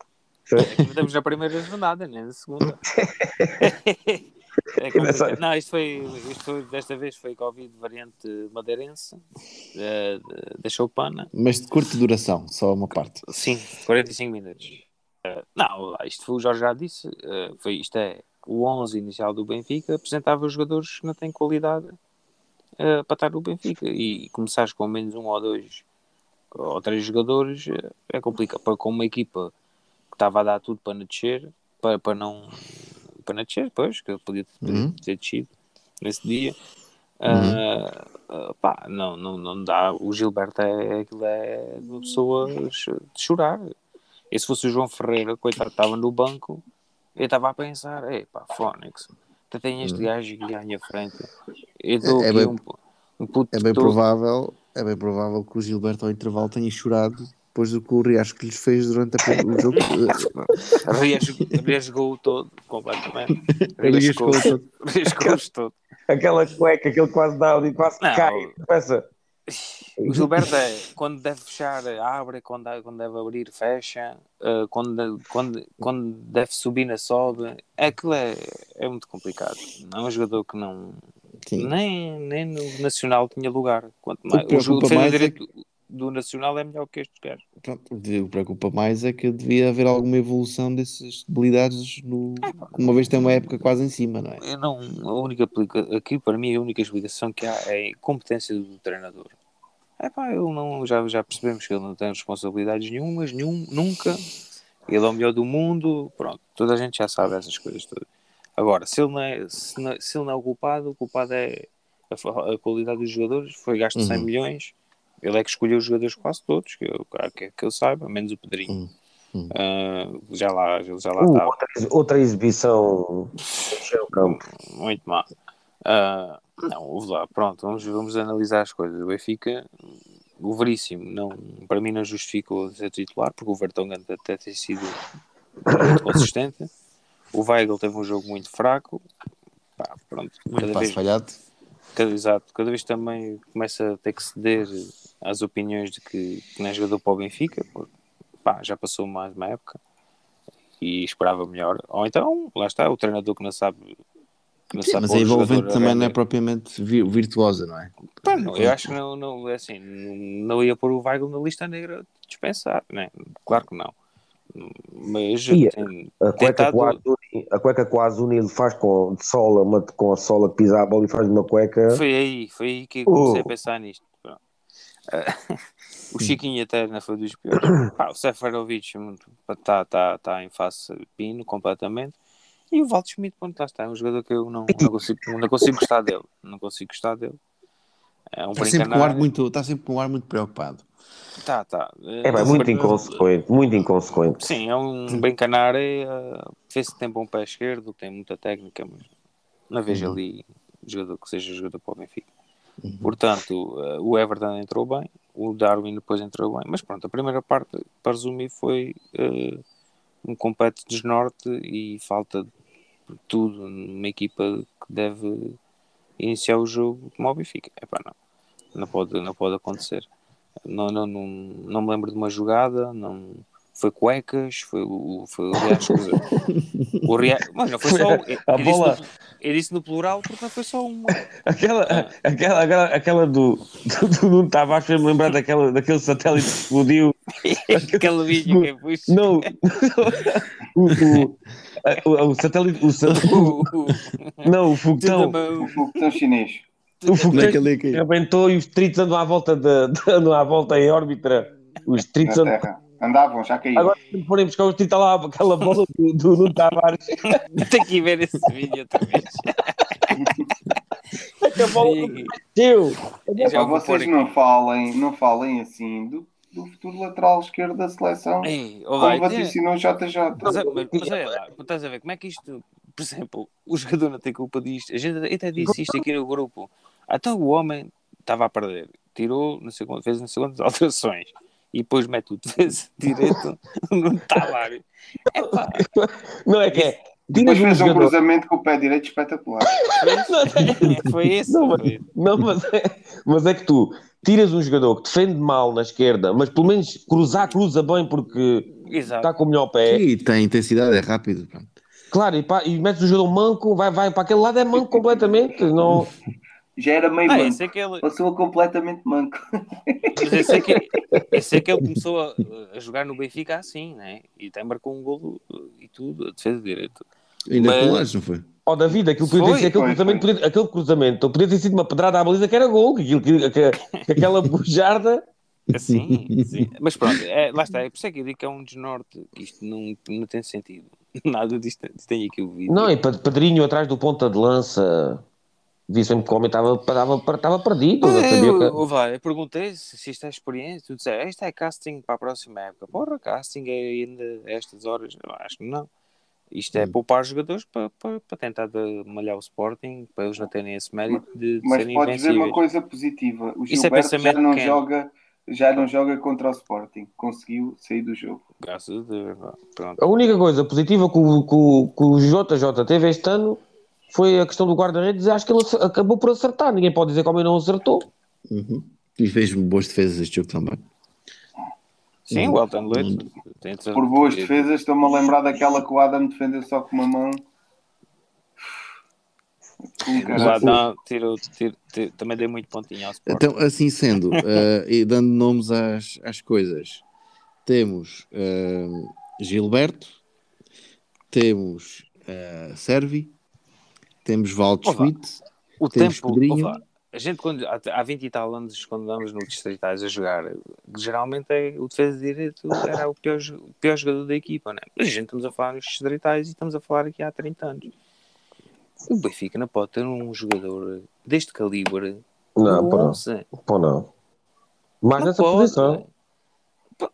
Aqui estamos na primeira jornada, nem na segunda. [laughs] É não, isto foi, isto foi, desta vez foi Covid variante madeirense, eh, de- da Choupana. Mas de curta duração, só uma parte. Sim, 45 minutos. Eh, não, isto foi o Jorge já disse, eh, foi, isto é o 11 inicial do Benfica, apresentava os jogadores que não têm qualidade eh, para estar no Benfica e começares com menos um ou dois ou três jogadores eh, é complicado, para, com uma equipa estava a dar tudo para não descer, para, para não para não descer, pois, que ele podia, podia Uhum. ter descido nesse dia. Ah, ah, pá, não, não, não dá. O Gilberto é, aquilo é uma pessoa de chorar. E se fosse o João Ferreira, coitado, estava no banco, eu estava a pensar: ei pá, Fónix, até tem este gajo aqui à minha frente. Eu dou Uhum. É aqui bem- um, um puto É bem todo- provável, é bem provável que o Gilberto ao intervalo tenha chorado depois do que o Riasco lhes fez durante a- [laughs] o jogo. Riesgou, riesgou todo, completamente. [laughs] Riascou todo. [laughs] Riesgou-os todo. Aquela cueca, aquele quase dá ali, quase Não. cai, começa. O Gilberto é quando deve fechar, abre, quando, deve- quando deve abrir, fecha, eh, quando, quando, quando deve subir, na sobe. Aquilo é, é muito complicado. Não é um jogador que não. Sim. Nem, nem no Nacional tinha lugar. Quanto mais, o jogo defesa mais é direito do Nacional é melhor que este gajo. Pronto, o que me preocupa mais é que devia haver alguma evolução dessas debilidades, no, uma vez tem uma época quase em cima, não é? Eu não, a única aqui para mim a única explicação que há é a competência do treinador. É pá, ele não, já, já percebemos que ele não tem responsabilidades nenhumas, nenhum, nunca. Ele é o melhor do mundo, pronto, toda a gente já sabe essas coisas todas. Agora, se ele não é, se não, se ele não é o culpado, o culpado é a, a qualidade dos jogadores, foi gasto 100 Uhum. milhões, ele é que escolheu os jogadores quase todos, que eu, que, que eu saiba, menos o Pedrinho. Uhum. Uhum. Ah, já lá, já lá Uh, está outra, outra exibição campo. muito má. Ah, não, ouve lá, pronto, vamos, vamos analisar as coisas. O Benfica, o Veríssimo, não, para mim não justificou ser titular, porque o Vertonghen até tem sido muito consistente. O Weigl teve um jogo muito fraco. Pá, pronto, Muito cada passo vez, falhado. cada, exato, cada vez também começa a ter que ceder as opiniões de que, que não é jogador para o Benfica, porque, pá, já passou mais uma época e esperava melhor. Ou então, lá está, o treinador que não sabe. Que não Sim, sabe mas a envolvente a também não é propriamente vi- virtuosa, não é? Pá, não, eu acho que não, não, é assim, não, ia pôr o Weigl na lista negra dispensar, né? Claro que não. Mas E tem, A cueca, tentado- com a cueca ele faz com de sola, uma, com a sola de pisar a bola e faz uma cueca. Foi aí, foi aí que eu comecei Oh. a pensar nisto. Pronto. O Chiquinho até não foi dos piores. [coughs] Pá, o Seferovic está tá, tá em face de pino completamente. E o Walter Schmidt, pronto, lá está. É um jogador que eu não, não, consigo, não consigo gostar dele. Não consigo gostar dele. É um Está sempre, com um ar muito, está sempre com um ar muito preocupado. Tá, tá. É bem, Eh, muito inconsequente, muito inconsequente. Sim, é um brincar na areia. Vê-se que tem bom pé esquerdo, tem muita técnica, mas não vejo ali jogador que seja jogador para o Benfica. Portanto, eh, o Everton entrou bem, o Darwin depois entrou bem, mas pronto, a primeira parte, para resumir, foi eh, um completo desnorte e falta de tudo numa equipa que deve iniciar o jogo como o Benfica. Epá, não, não pode, não pode acontecer. Não, não, não, não me lembro de uma jogada, não foi cuecas, foi o, foi o quer dizer, O Riacho, mas não foi só. [laughs] Eu, A eu disse bola- no, eu disse no plural porque não foi só uma. Aquela, aquela, aquela, aquela do, do, do Nuno Tavares fez-me lembrar daquela, daquele satélite que explodiu. [laughs] Aquele vídeo que eu pus. Não, o, o, o, o satélite, o, [laughs] O- o- não, o foguetão, O foguetão chinês. o foguetão que- arrebentou e os tritos andam à volta, de, de- andam à volta em órbita. Os tritos andam. Andavam, já caíram. agora se forem buscar os tritos lá, aquela bola do, do Nuno Tavares. [laughs] Tenho que ir ver esse vídeo outra vez. [laughs] A bola e já vou pôr vocês não falem, não falem assim do, do futuro lateral esquerdo da seleção. Ei, Como olá, é- vaticinou o JJ. Mas, é- mas, mas olha lá, estás a ver como é que isto, por exemplo, o jogador não tem culpa disto. A gente até disse isto aqui no grupo. Até o homem estava a perder, tirou, não sei quantas, fez não sei quantas [laughs] alterações e depois mete o defesa [laughs] direito no talário. É pá, Não é que é. Depois um fez um cruzamento com o pé direito espetacular. foi esse. Não, mas- foi. Não, mas é, mas é que tu tiras um jogador que defende mal na esquerda, mas pelo menos cruzar, cruza bem porque Exato. está com o melhor pé. E tem intensidade, é rápido. pronto. Claro, e, pá, e metes o jogador manco, vai, vai para aquele lado, é manco completamente. Não... [laughs] Já era meio Ah, manco. que ele, Passou a completamente manco. mas eu sei que, eu sei que ele começou a, a jogar no Benfica assim, né? E até marcou um golo e tudo, a defesa direito. Ainda Mas- com lajes, não foi? Ó David, aquilo podia Foi, sido aquele foi, cruzamento, foi. podia- aquele cruzamento podia ter sido uma pedrada à baliza que era gol, que, aquilo, [laughs] aquela bujarda. Sim, sim. Mas pronto, é, lá está. É por isso é que eu digo que é um desnorte. que Isto não, não tem sentido. [laughs] Nada disto tem aqui o vídeo. Não, e pa- Padrinho atrás do ponta de lança. Disse mesmo que o homem estava, estava, estava perdido. Não sabia eu, que... eu, vai, eu perguntei se, se isto é experiência. Tu disseste, isto é casting para a próxima época. Porra, casting é ainda estas horas. Eu acho que não. Isto é poupar jogadores para, para, para tentar de malhar o Sporting, para eles não terem esse mérito de, de Mas serem podes ver uma invencíveis. coisa positiva. O Isso é Gilberto já pensamento não pequeno. joga, já não joga contra o Sporting. Conseguiu sair do jogo. Graças a Deus. Pronto. A única coisa positiva que o, que, o, que o JJ teve este ano foi a questão do guarda-redes. Acho que ele acabou por acertar. Ninguém pode dizer que o homem não acertou. Uhum. E fez boas defesas este jogo também. Sim, o Elton Leite. Por boas defesas, estou-me a lembrar daquela que o Adam defendeu só com uma mão. Um O tirou, tirou, tirou- também deu muito pontinho ao Sporting. Então, assim sendo, [laughs] eh, e dando nomes às, às coisas, temos eh, Gilberto, temos eh, Servi, temos Valdo. Schmidt, O Temos tempo, Pedrinho. opa, a gente quando, há, há 20 e tal anos, quando andamos no Distritais a jogar, geralmente é, o defesa direito era o pior, o pior jogador da equipa, né? Mas a gente estamos a falar nos Distritais e estamos a falar aqui há 30 anos. O Benfica não pode ter um jogador deste calibre. Não. 11. Pô, não. Mais Não nessa pode. posição.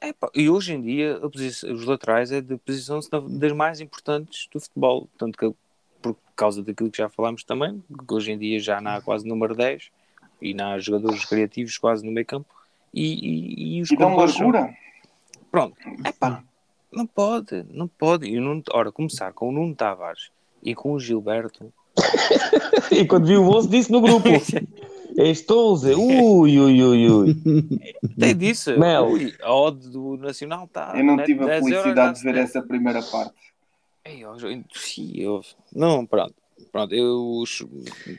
É pá, E hoje em dia a posição- os laterais é de posição das mais importantes do futebol. Tanto que por causa daquilo que já falámos também, que hoje em dia já não há quase número 10 e não há jogadores criativos quase no meio campo. E, e, e os E dão largura. Pronto, é pá, não pode, não pode. E o Nuno, ora, começar com o Nuno Tavares e com o Gilberto. [laughs] E quando vi o 11 disse no grupo. [laughs] Este 11, ui, ui, ui, ui. Tem disso. Mel. Ui, a odd do Nacional está. Eu não tive a felicidade de ver essa primeira parte. Ei, eu- sim, eu- Não, pronto. Pronto, eu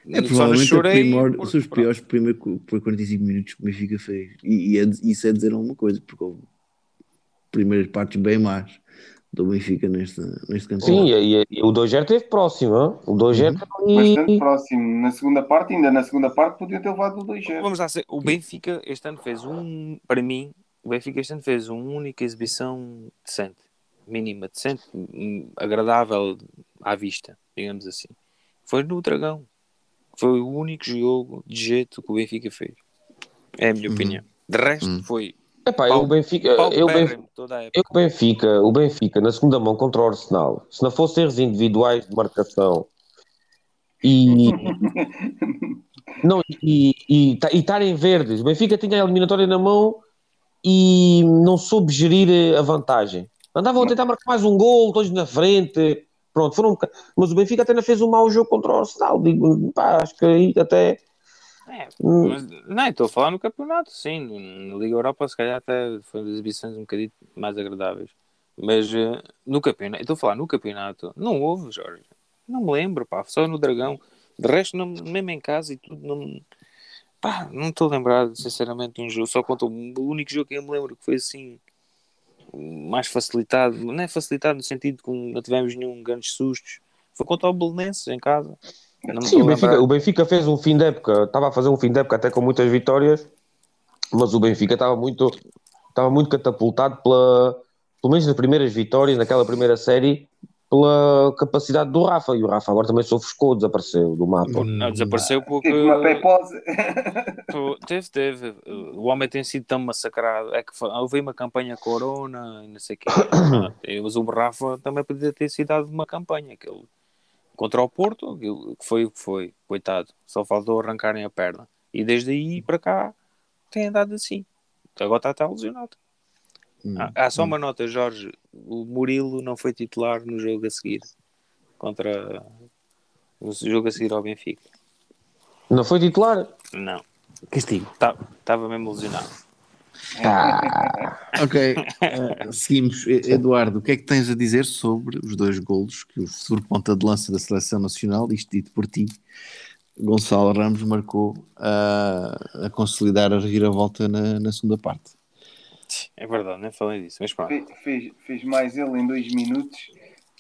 É provavelmente chorei. primor, porque, são os piores primeiros por 45 minutos que o Benfica fez. E, e é- isso é dizer alguma coisa, porque houve primeiras partes bem más do Benfica neste, neste campeonato. Sim, e, e- e o 2-0 esteve próximo, hã? o 2-0 esteve ali. Bastante próximo. Na segunda parte, ainda na segunda parte, podia ter levado o 2-0. Vamos lá, ser- o Benfica este ano fez um, para mim, o Benfica este ano fez uma única exibição decente, mínima, decente, agradável à vista, digamos assim. Foi no Dragão. Foi o único jogo de jeito que o Benfica fez. É a minha opinião. De resto, foi Epá, eu, Pau- o Benfica, eu, Benfica, eu, o Benfica, o Benfica, na segunda mão contra o Arsenal, se não fossem erros individuais de marcação e. [laughs] não, e e ta- e estarem verdes, o Benfica tinha a eliminatória na mão e não soube gerir a vantagem. Andavam a tentar marcar mais um gol, todos na frente. Pronto, foram um boca- Mas o Benfica até não fez um mau jogo contra o Arsenal. Digo, pá, acho que aí até. É, Hum. mas, não, estou a falar no campeonato, sim. Na Liga Europa, se calhar, até foram exibições um bocadinho mais agradáveis. Mas eh, no campeonato, estou a falar no campeonato, não houve, Jorge. Não me lembro, pá, só no Dragão. De resto, não, mesmo em casa e tudo, não, pá, não estou lembrado, sinceramente, de um jogo. Só conta o único jogo que eu me lembro que foi assim, mais facilitado. Não é facilitado no sentido que não tivemos nenhum grandes sustos. Foi contra o Belenenses em casa. Sim, o Benfica, o Benfica fez um fim de época, estava a fazer um fim de época até com muitas vitórias, mas o Benfica estava muito, estava muito catapultado pela, pelo menos nas primeiras vitórias, naquela primeira série, pela capacidade do Rafa. E o Rafa agora também se ofuscou, desapareceu do mapa. Não, desapareceu porque. Tive uma pepose. Teve, teve. O homem tem sido tão massacrado. É que houve uma campanha Corona e não sei o quê. [coughs] Mas o Rafa também podia ter sido dado uma campanha. Que ele, contra o Porto, que foi o que foi. Coitado. Só faltou arrancarem a perna. E desde aí para cá tem andado assim. Agora está, está lesionado. Hum. Ah, há só uma nota, Jorge. O Murilo não foi titular no jogo a seguir. Contra... No jogo a seguir ao Benfica. Não foi titular? Não. Castigo. Estava mesmo lesionado. [laughs] Ok, eh, seguimos. Eduardo, o que é que tens a dizer sobre os dois golos que o futuro ponta de lança da Seleção Nacional, isto dito por ti, Gonçalo Ramos marcou a, a consolidar a reviravolta na, na segunda parte? É verdade, nem falei disso, mas pronto. Fe- fez, fez mais ele em dois minutos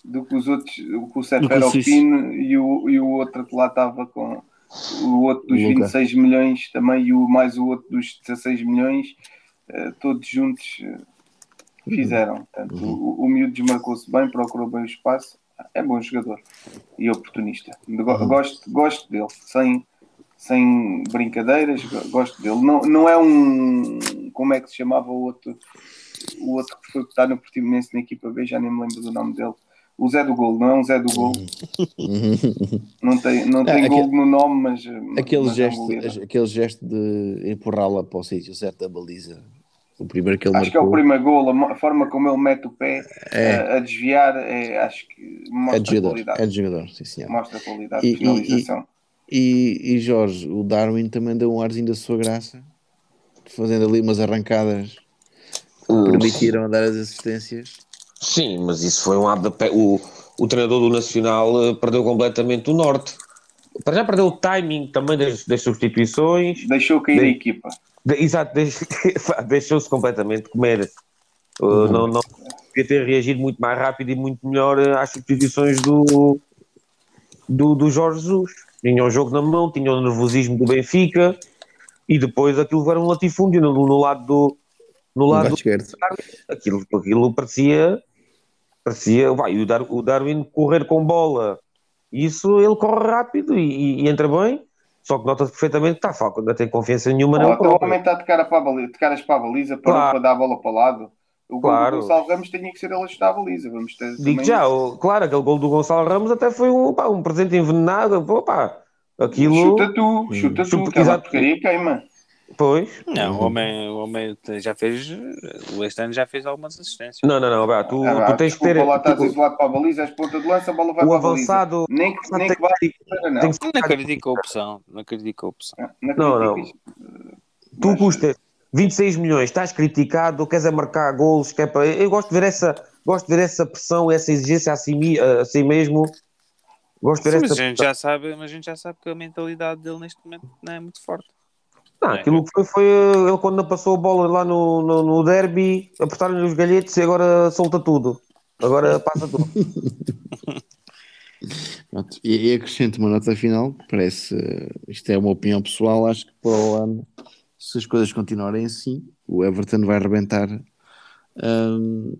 do que os outros, o que o Do que o. Seferopino e o, e o outro que lá estava com o outro dos Luca. 26 milhões também e o mais o outro dos 16 milhões, eh, todos juntos eh, fizeram. Portanto, o, o miúdo desmarcou-se bem, procurou bem o espaço. É bom jogador e oportunista. Go- Gosto, gosto dele, sem, sem brincadeiras, go- gosto dele. Não, não é um. Como é que se chamava o outro? O outro que foi que está no Portimonense na equipa B, já nem me lembro do nome dele. O Zé do Golo, não é um Zé do Golo. Não tem, não tem Ah, aquele- no nome, mas. Aquele mas é um gesto, goleador. aquele gesto de empurrá-la para o sítio certo da baliza, o primeiro que ele Acho que é o marcou, primeiro golo, a forma como ele mete o pé é, a, a desviar, é, acho que é mostra de jogador, qualidade. é de jogador, sim senhor. Mostra qualidade E- de finalização. E, e Jorge, o Darwin também deu um arzinho da sua graça, fazendo ali umas arrancadas que permitiram dar as assistências. Sim, mas isso foi um hábito. O, o treinador do Nacional eh, perdeu completamente o norte. Para já perdeu o timing também das, das substituições. Deixou cair a Bem- equipa. De- exato, [laughs] deix- deixou-se completamente comer. Uh, não, não podia ter reagido muito mais rápido e muito melhor eh, às substituições do, do, do Jorge Jesus. Tinha o jogo na mão, tinha o nervosismo do Benfica e depois aquilo era um latifúndio no, no lado do. No lado do, esquerdo. aquilo, aquilo parecia. Parecia. Vai, o, Dar, o Darwin correr com bola, isso ele corre rápido e, e- entra bem. Só que nota-se perfeitamente que está falta, não tem confiança nenhuma até o homem está de, cara para a baliza, de caras para a baliza, parou Claro. para dar a bola para o lado. O gol Claro. do Gonçalo Ramos tinha que ser ele a chutar a baliza. Vamos ter Digo já, o- claro, aquele gol do Gonçalo Ramos até foi um, pá, um presente envenenado. Pô, pá, aquilo. Chuta tu, chuta tu, Chuta- aquela exato. porcaria queima. Pois. Não, o homem, o homem já fez. O este ano já fez algumas assistências. Não, não, não, vá, tu, Ah, tu tens que ter. lá estás tipo, isolado para a baliza, és ponta de lança, a bola vai o para a baliza. avançado. Nem que, nem que para não. tem que ser- Não acredito a opção. Não acredito a opção. Não, Não, não. criticas. Tu Mas- custas 26 milhões, estás criticado, queres é marcar golos, que é para... eu gosto de ver essa, gosto de ver essa pressão, essa exigência a si, a si mesmo. Gosto Sim, mas a gente já sabe, mas a gente já sabe que a mentalidade dele neste momento não é muito forte. Não, aquilo que foi foi ele quando passou a bola lá no, no, no derby, apertaram-lhe os galhetes e agora solta tudo. Agora passa tudo. [laughs] Pronto, E, e acrescento uma nota final, parece, eh, isto é uma opinião pessoal, acho que para o ano, se as coisas continuarem assim, o Everton vai arrebentar hum,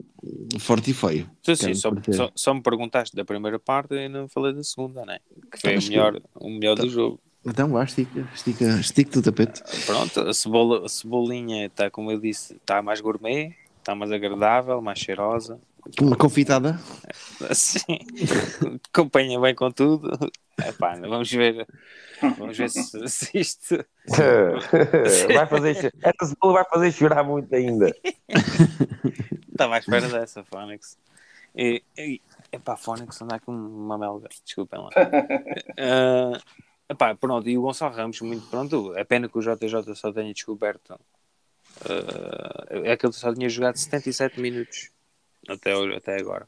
forte e feio. Sim, sim, só, só, só me perguntaste da primeira parte e não falei da segunda, né? Que foi Mas o melhor, o melhor do jogo. Então vá, estica, estica, estica do tapete. Pronto, a, cebola, a cebolinha está, como eu disse, está mais gourmet, está mais agradável, mais cheirosa. Uma confitada. Assim, [laughs] acompanha bem com tudo. Epá, vamos ver. Vamos ver se, [laughs] se isto. [laughs] vai fazer, essa cebola vai fazer chorar muito ainda. Estava à espera dessa, Fónix. E, e, epá, Fónix anda com uma melga, desculpem lá. [laughs] Ah, epá, pronto, e o Gonçalo Ramos, muito pronto. É pena que o JJ só tenha descoberto. ah, é que ele só tinha jogado 77 minutos até, hoje- até agora.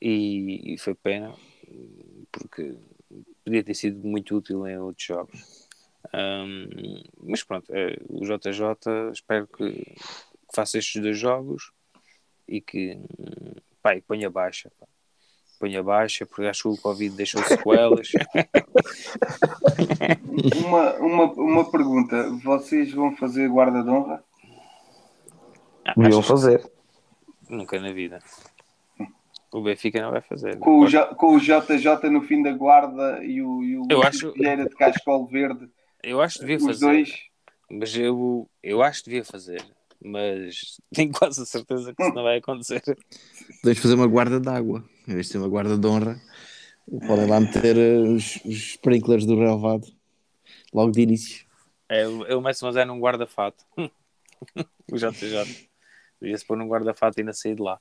E, e foi pena, porque podia ter sido muito útil em outros jogos. Ahm, mas pronto, é, o JJ espero que, que faça estes dois jogos e que pá, e ponha baixa. Pá. Ponha baixa, porque acho que o Covid deixou sequelas. [laughs] Uma, uma, uma pergunta: vocês vão fazer guarda de honra? Ah, que fazer. Nunca na vida. O Benfica não vai fazer. Com o, J- com o JJ no fim da guarda e o, e o Eu acho- Vieira de Cascol Verde, Eu acho que devia os fazer. dois. Mas eu, eu acho que devia fazer. Mas [laughs] tenho quase a certeza que isso não vai acontecer. Podemos fazer uma guarda de água, em vez de ser uma guarda de honra. Podem lá meter eh, os, os sprinklers do relevado logo de início. É, eu começo mas é num guarda-fato. [laughs] o JJ. Devia-se pôr num guarda-fato e ainda sair de lá.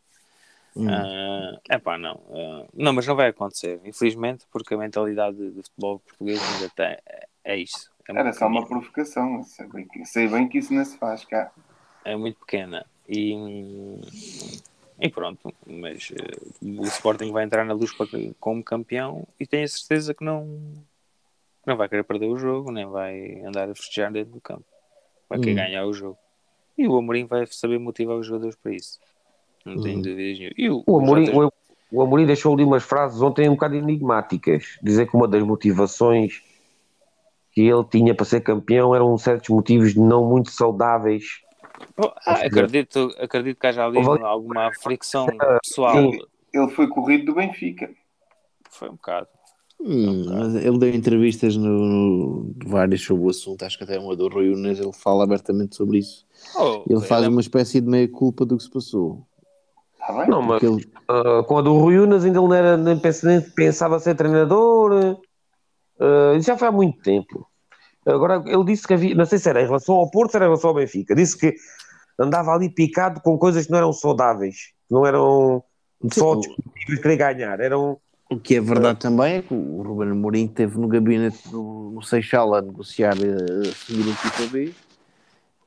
É pá, não. ah, não, mas não vai acontecer. Infelizmente, porque a mentalidade de futebol português ainda tem. É, é isso. É Era só uma provocação. Sei bem, que, sei bem que isso não se faz cá. É muito pequena. E, e pronto. Mas eh, o Sporting vai entrar na luz para, como campeão e tenho a certeza que não, não vai querer perder o jogo, nem vai andar a festejar dentro do campo. Vai querer Hum. ganhar o jogo. E o Amorim vai saber motivar os jogadores para isso. Não tenho Hum. dúvidas nenhuma. E o, O Amorim, JJ o, o Amorim deixou ali umas frases ontem um bocado enigmáticas. Dizer que uma das motivações que ele tinha para ser campeão eram certos motivos não muito saudáveis. Oh, ah, acredito, acredito que haja ali Houve- alguma fricção pessoal. Sim. Ele foi corrido do Benfica. Foi um bocado. Hum, ele deu entrevistas no, no- várias sobre o assunto, acho que até uma do Rui Unas, ele fala abertamente sobre isso. Oh, Ele faz é- uma espécie de meia-culpa do que se passou. Está bem? Não, mas ele, ah, com a do Rui Unas ainda ele não era, nem, pensa- nem pensava ser treinador. isso já foi há muito tempo. Agora ele disse que havia, não sei se era em relação ao Porto, se era em relação ao Benfica, disse que andava ali picado com coisas que não eram saudáveis, que não eram só discutíveis de querer ganhar, eram o que é verdade também é que o Ruben Amorim esteve no gabinete do, no Seixal a negociar eh, a seguir a equipa B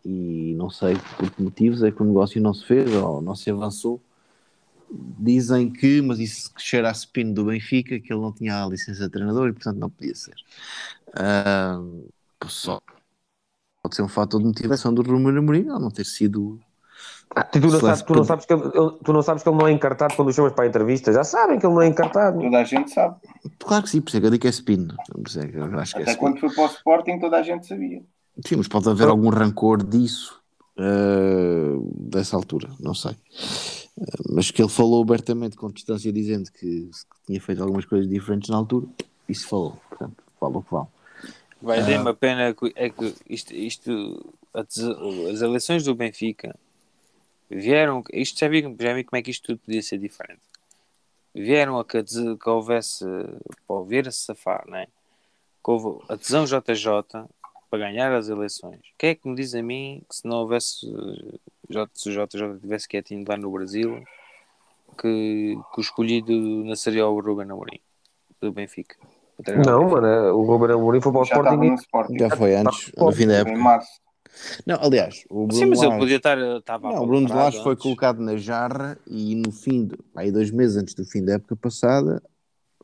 e não sei por que motivos é que o negócio não se fez ou não se avançou. Dizem que, mas isso que cheira a spin do Benfica, que ele não tinha a licença de treinador e portanto não podia ser. Ah, só pode ser um fator de motivação do Ruben Amorim ou não ter sido Ah, tu, não sabes, tu, não sabes que ele, ele- tu não sabes que ele não é encartado quando o chamas para a entrevista. Já sabem que ele não é encartado. Toda a gente sabe. Claro que sim, por isso é que eu digo que é spin. Por isso é que eu acho que é Até spin. quando foi para o Sporting, toda a gente sabia. Sim, mas pode haver algum rancor disso eh, dessa altura, não sei. Mas que ele falou abertamente com distância, dizendo que, que tinha feito algumas coisas diferentes na altura, isso falou. Portanto, fala o que vale. Vai Ah. dar uma pena que, é que isto, isto a des- as eleições do Benfica vieram, isto já vi, já vi como é que isto tudo podia ser diferente. Vieram a que, que houvesse, para ouvir a safar, né? que houve a tesão JJ para ganhar as eleições. Quem é que me diz a mim que se não houvesse JJ tivesse quietinho lá no Brasil que, que o escolhido não seria o Ruben Amorim do Benfica? Não, mano, o Ruben Amorim foi para o Sporting. Sporting. Já foi antes, no fim da Em época. março. Não, aliás, o Bruno Sim, mas ele podia estar. Estava Não, o Bruno de Lage foi colocado na jarra e no fim, de, aí dois meses antes do fim da época passada,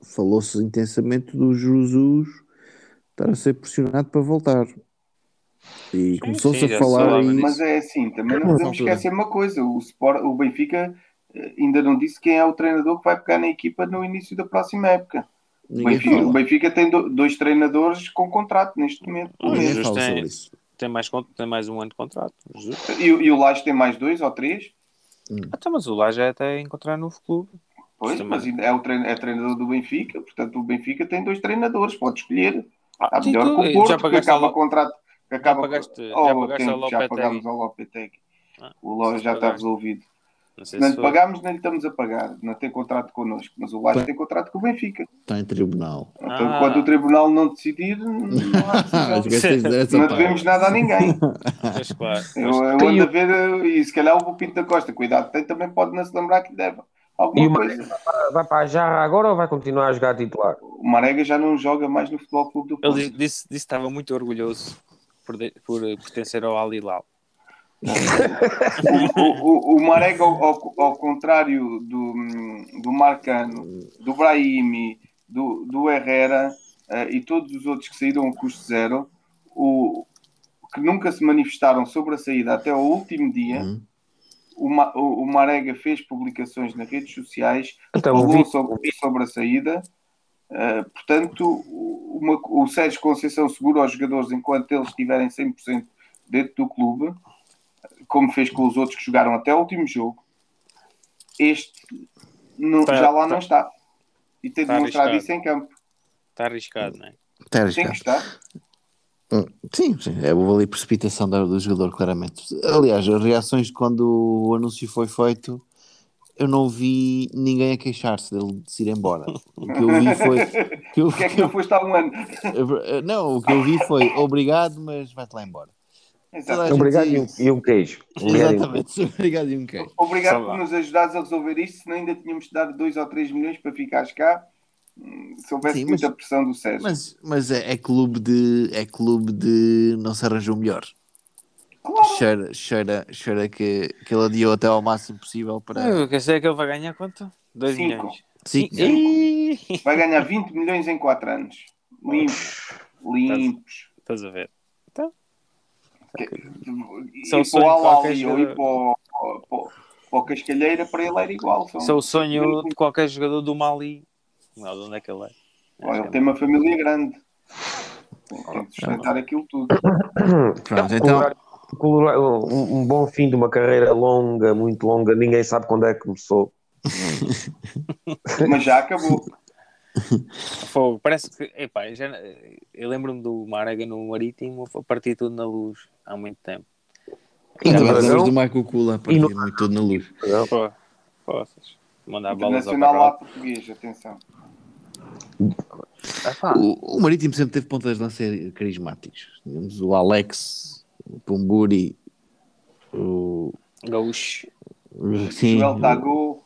falou-se intensamente do Jesus estar a ser pressionado para voltar. E começou-se a falar. Mas é assim, também não podemos esquecer uma coisa: o, Sport, o Benfica eh, ainda não disse quem é o treinador que vai pegar na equipa no início da próxima época. O Benfica, o. Benfica tem do- dois treinadores com contrato neste momento. Ninguém fala tem-. Tem mais, tem mais um ano de contrato. Jesus. E, o- e o Laje tem mais dois ou três. Até, mas o Laje é até encontrar novo clube. Pois, mas ainda é o trein- é treinador do Benfica, portanto o Benfica tem dois treinadores, pode escolher. Ah, Está sim, melhor tu- que o Porto, já que acaba ao- contrato. Que acaba pagaste- já Oh, pagaste tempo, ao já Lopetegui. pagámos ao Lopetegui. Ah, O Laje já está pagaste. resolvido. Não Se sei não se lhe foi. pagámos, nem lhe estamos a pagar. Não tem contrato connosco, mas o Laje tem contrato com o Benfica. Está em tribunal. Então, Ah. enquanto o tribunal não decidir, não há Ah, [laughs] decisão. essa não devemos nada a ninguém. [laughs] Pois, claro. Eu, eu ando a ver, eh, e se calhar o Pinto da Costa, cuidado, tem, também pode não se lembrar que lhe deve E alguma o coisa. Vai para a jarra agora ou vai continuar a jogar titular? O Marega já não joga mais no Futebol Clube do Ele Porto. disse, disse, disse que estava muito orgulhoso por, de- por pertencer ao Al Hilal. O, o, o Marega, ao, ao- contrário do, do Marcano, do Brahimi, do, do Herrera eh, e todos os outros que saíram a custo zero, o, que nunca se manifestaram sobre a saída até ao último dia, Hum. o, Ma- o, o Marega fez publicações nas redes sociais, Então, falou vi- sobre, sobre a saída. Uh, portanto, uma- o Sérgio Conceição segura aos jogadores enquanto eles estiverem 100% dentro do clube, como fez com os outros que jogaram até o último jogo. Este não- Tá- já lá tá- não está. E tem tá demonstrado arriscado. isso em campo. Está arriscado, não é? Está Tem que arriscado. estar. Sim, sim, é houve ali precipitação da- do jogador, claramente. Aliás, as reações de quando o anúncio foi feito, eu não vi ninguém a queixar-se dele de se ir embora. O que eu vi foi. [laughs] que eu- Porquê é que não foste há um ano? não, o que eu vi foi obrigado, mas vai-te lá embora. Exato. Obrigado e um, e um queijo. Obrigado e um Exatamente, obrigado e um queijo. Obrigado por nos ajudares a resolver isto, senão ainda tínhamos de dar 2 ou 3 milhões para ficares cá. hum, Se houvesse Sim, mas- muita pressão do Sérgio. Mas, mas é, é clube de. É clube de. Não se arranjou melhor. Claro. Cheira, cheira, cheira que, que ele adiou até ao máximo possível para. Eu quer dizer que ele vai ganhar quanto? 2 Cinco. milhões. Sim, Ih, Vai ganhar 20 milhões em 4 anos. Limpos. Limpos. Estás a ver? E Isso é o para sonho o de qualquer Alali ou ir para o, para o- para o Cascalheira, para ele era igual. São, Isso é o sonho de qualquer jogador do Mali. Não, de onde é que ele é? Ó, ele tem uma família grande. Tem que sustentar aquilo tudo. Pronto, então. Um, um bom fim de uma carreira longa, muito longa, ninguém sabe quando é que começou. Mas já acabou. [laughs] Fogo, parece que. Epá, já, eu lembro-me do Marega no Marítimo a partir tudo na luz há muito tempo. E no Dragão? do Michael Kula a partir no- todo na luz. Pô, poças. Mandar bolas ao lá português, atenção. O, o Marítimo sempre teve pontas de lança carismáticos. Tínhamos o Alex, Pumburi, o. Gaúcho. o- Sim, Joel Tagou,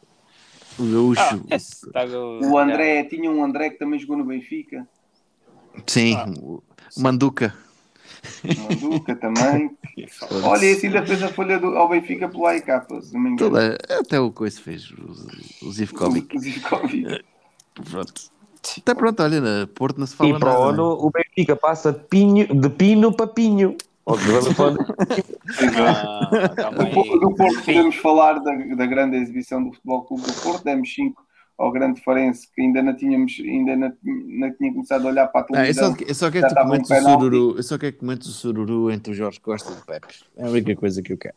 o Gaúcho. Ah, esse tá o André, tinha um André que também jogou no Benfica. Sim, Ah. o Manduca. Manduca também. [laughs] Olha, esse ainda fez a folha do, ao Benfica pelo AIK, se não me engano. Toda, até o Coice fez, o, o Zivkovic. O Zivkovic. [laughs] Pronto. Até pronto, olha, na Porto não se fala E para o nada. ano o Benfica passa de, pinho, de pino para pinho. Ou de- Ah, calma aí. Do, Porto podemos falar da, da grande exibição do Futebol Clube do Porto. Demos 5 ao grande Farense que ainda não tínhamos, ainda não, não tinha começado a olhar para a Ah, eu, só, televisão. eu só quero que um comentes o sururu. Eu só quero que comentes o sururu entre o Jorge Costa e o Pepe. É a única coisa que eu quero.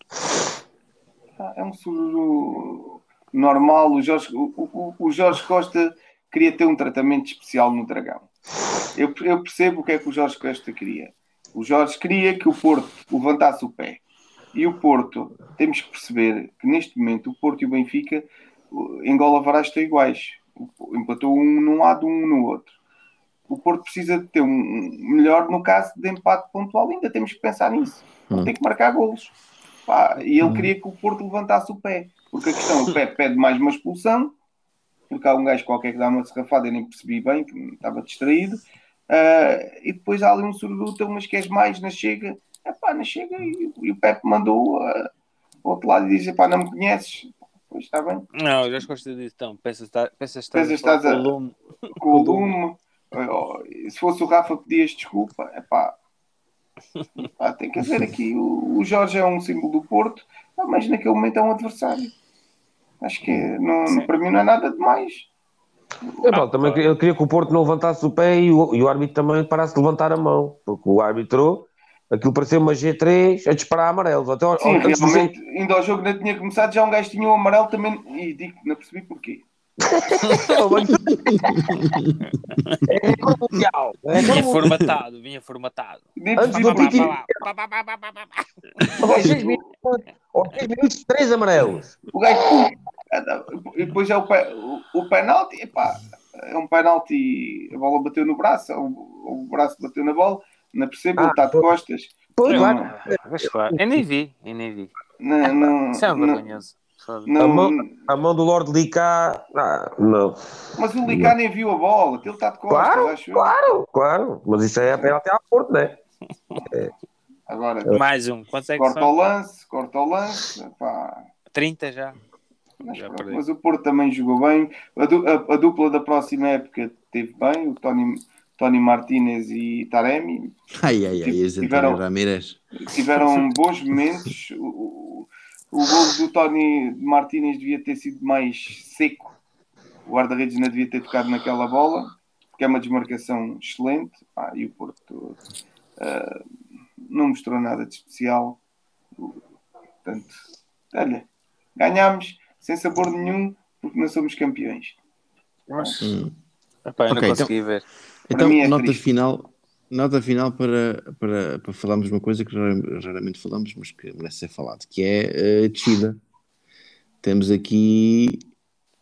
Ah, É um sururu normal. O Jorge, o, o- o Jorge Costa queria ter um tratamento especial no Dragão. Eu, eu percebo o que é que o Jorge Costa queria. O Jorge queria que o Porto levantasse o pé. E o Porto, temos que perceber que neste momento o Porto e o Benfica em Gola Vará estão iguais. Empatou um num lado, um no outro. o Porto precisa de ter um melhor no caso de empate pontual. Ainda temos que pensar nisso. Hum. Tem que marcar golos. Pá, e ele queria que o Porto levantasse o pé. Porque a questão, o pé pede mais uma expulsão. Porque há um gajo qualquer que dá uma serrafada, eu nem percebi bem, que estava distraído. Ah, e depois há ali um surduta, umas queres mais na chega. Epá, na chega e, e o Pepe mandou ah, ao outro lado e diz: não me conheces. Pois está bem. Não, já gosto disso. Então, peças está- peças Peças estás a- a lume. com o lume. Se fosse o Rafa, pedias desculpa. Epá. Pá, tem que haver aqui. O, o Jorge é um símbolo do Porto, mas naquele momento é um adversário. Acho que não, para mim não é nada demais. Eu, pá, também queria- eu queria que o Porto não levantasse o pé e o, e o árbitro também parasse de levantar a mão, porque o árbitro, aquilo parecia uma G3 a disparar amarelos. Até ao- Sim, antes do jogo- ainda ao jogo não tinha começado, já um gajo tinha o amarelo também. E digo, não percebi porquê. [laughs] É mundial. É Vinha formatado, vinha formatado. Antes do. Piti- aos seis minutos, aos seis minutos, três amarelos. O gajo, depois é o, pe- o, o penalti, epá, é um penalti, a bola bateu no braço, o, o braço bateu na bola, não percebo, ele Ah, está de costas. Pois, Não, claro. Mas claro, eu nem vi, eu nem vi. Não, não, Isso é um não, vergonhoso. Não, A mão- A mão do Lord Licá. Ah, não. mas o Licá nem viu a bola, ele está de costas, Claro, acho eu. claro, claro. Mas isso é até até à Porto, né? [laughs] Agora, Mais um. Quantos é que corta o são? lance, corta o lance, epá, 30 já. Mas, pronto, mas o Porto também jogou bem. A, du- a- a dupla da próxima época teve bem, o Tony, Tony Martinez e Taremi, Ai, ai, ai, Tiveram- tiveram bons momentos. O, o, o gol do Tony Martínez devia ter sido mais seco. O guarda-redes não devia ter tocado naquela bola, porque é uma desmarcação excelente. Ah, e o Porto ah, não mostrou nada de especial. Portanto, olha, ganhámos sem sabor nenhum, porque não somos campeões. Mas, Hum. epá, eu Ok, não consegui ver. Então, é nota triste. final, nota final para, para, para falarmos uma coisa que rara- raramente falamos, mas que merece ser falado, que é a descida. Temos aqui,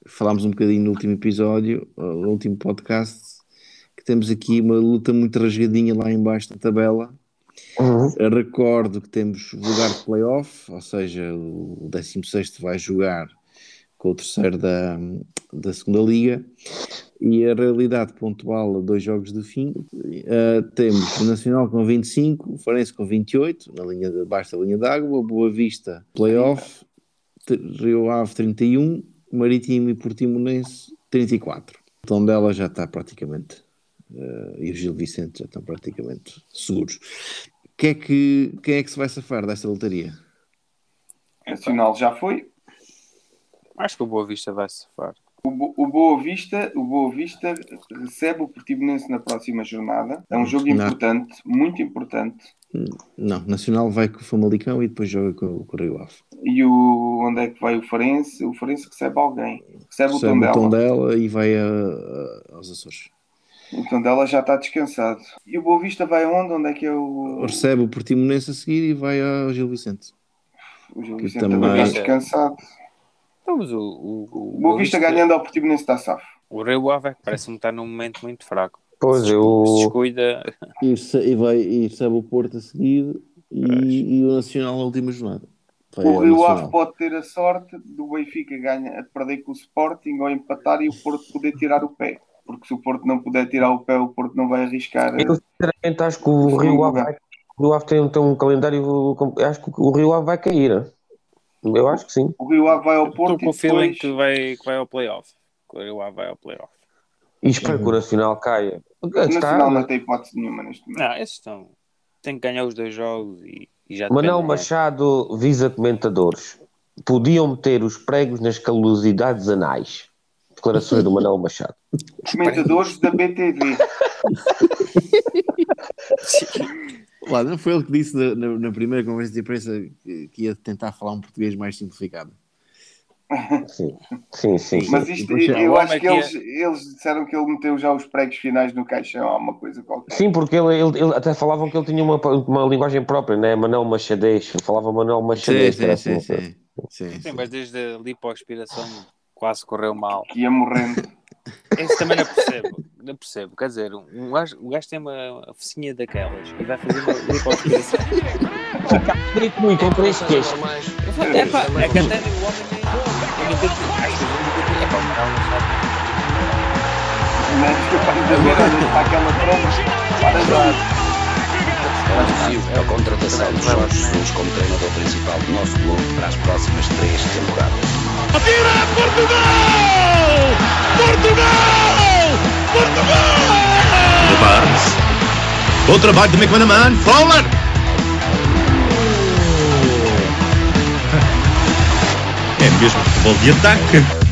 falámos um bocadinho no último episódio, uh, no último podcast, que temos aqui uma luta muito rasgadinha lá embaixo da tabela. Eu Recordo que temos lugar de playoff, ou seja, o 16 vai jogar com o terceiro da, da segunda liga e a realidade pontual dois jogos do fim uh, temos o Nacional com 25 o Farense com 28 na linha de baixo da linha d'água, Boa Vista playoff, Rio Ave 31 Marítimo e Portimonense 34 o Tondela já está praticamente uh, e o Gil Vicente já estão praticamente seguros que é que, quem é que se vai safar desta lotaria? Nacional já foi. Acho que o Boa Vista vai se safar. O, Bo- o Boa Vista, o Boa Vista recebe o Portimonense na próxima jornada. É um jogo Não. importante, muito importante. Não, Nacional vai com o Famalicão e depois joga com, com o Rio Ave E o, onde é que vai o Farense? O Farense recebe alguém. Recebe, recebe o o Tondela. Tondela e vai a- a- aos Açores O Tondela já está descansado. E o Boa Vista vai aonde? Onde é que é o... recebe o Portimonense a seguir e vai ao Gil Vicente. O Gil Vicente também- também está descansado. Então, mas o, o, o O Boa Vista ganhando ao Portimonense está safo. O Rio Ave é parece-me estar num momento muito fraco. Pois, Se eu. descuida. E, se- e vai, e recebe o Porto a seguir e, e o Nacional na última jornada. Vai O Rio. Ave pode ter a sorte do Benfica ganha, a perder com o Sporting ou empatar e o Porto poder tirar o pé. Porque se o Porto não puder tirar o pé, o Porto não vai arriscar. Eu sinceramente acho que o Rio Ave vai. O Rio Ave tem, tem um calendário. Acho que o Rio Ave vai cair. Eu acho que sim. O Rio Ave vai ao Estou Porto com o e feeling depois... que vai, que vai ao playoff. O Rio Ave vai ao playoff. E espero que o Nacional caia. O Nacional não tem hipótese nenhuma neste momento. Não, esses estão. Tem que ganhar os dois jogos e, e já Manel depende, Machado visa comentadores. Podiam meter os pregos nas calosidades anais. Declarações do Manel Machado. Comentadores da BTV. [laughs] Lá, não foi ele que disse na, na- na primeira conversa de imprensa que, que ia tentar falar um português mais simplificado. Sim, sim, sim. sim. Mas isto, eu o acho que eles, eles disseram que ele meteu já os pregos finais no caixão, há uma coisa qualquer. Sim, porque ele, ele- ele- até falavam que ele tinha uma, uma linguagem própria, né? Manel Machadez. Falava Manel Sim, Machadez. sim, era sim, assim, sim, sim, Sim, sim. mas desde a lipoaspiração quase correu mal. Que ia morrendo. Esse também não percebo. Não percebo. Quer dizer, um gajo, o gajo tem uma oficinha daquelas e vai fazer uma lipoaspiração. Grito muito, entre isso que este. mais. É pá, é que até o homem tinha. É pá, não sabe. Mas que de ver, olha para aquela trama. Para já. Anuncio a contratação de Jorge Jesus como treinador principal do nosso clube para as próximas três temporadas. Atira Portugal! Portugal! Portugal! Barnes. Bom trabalho de McManaman. Fowler. É mesmo futebol de ataque.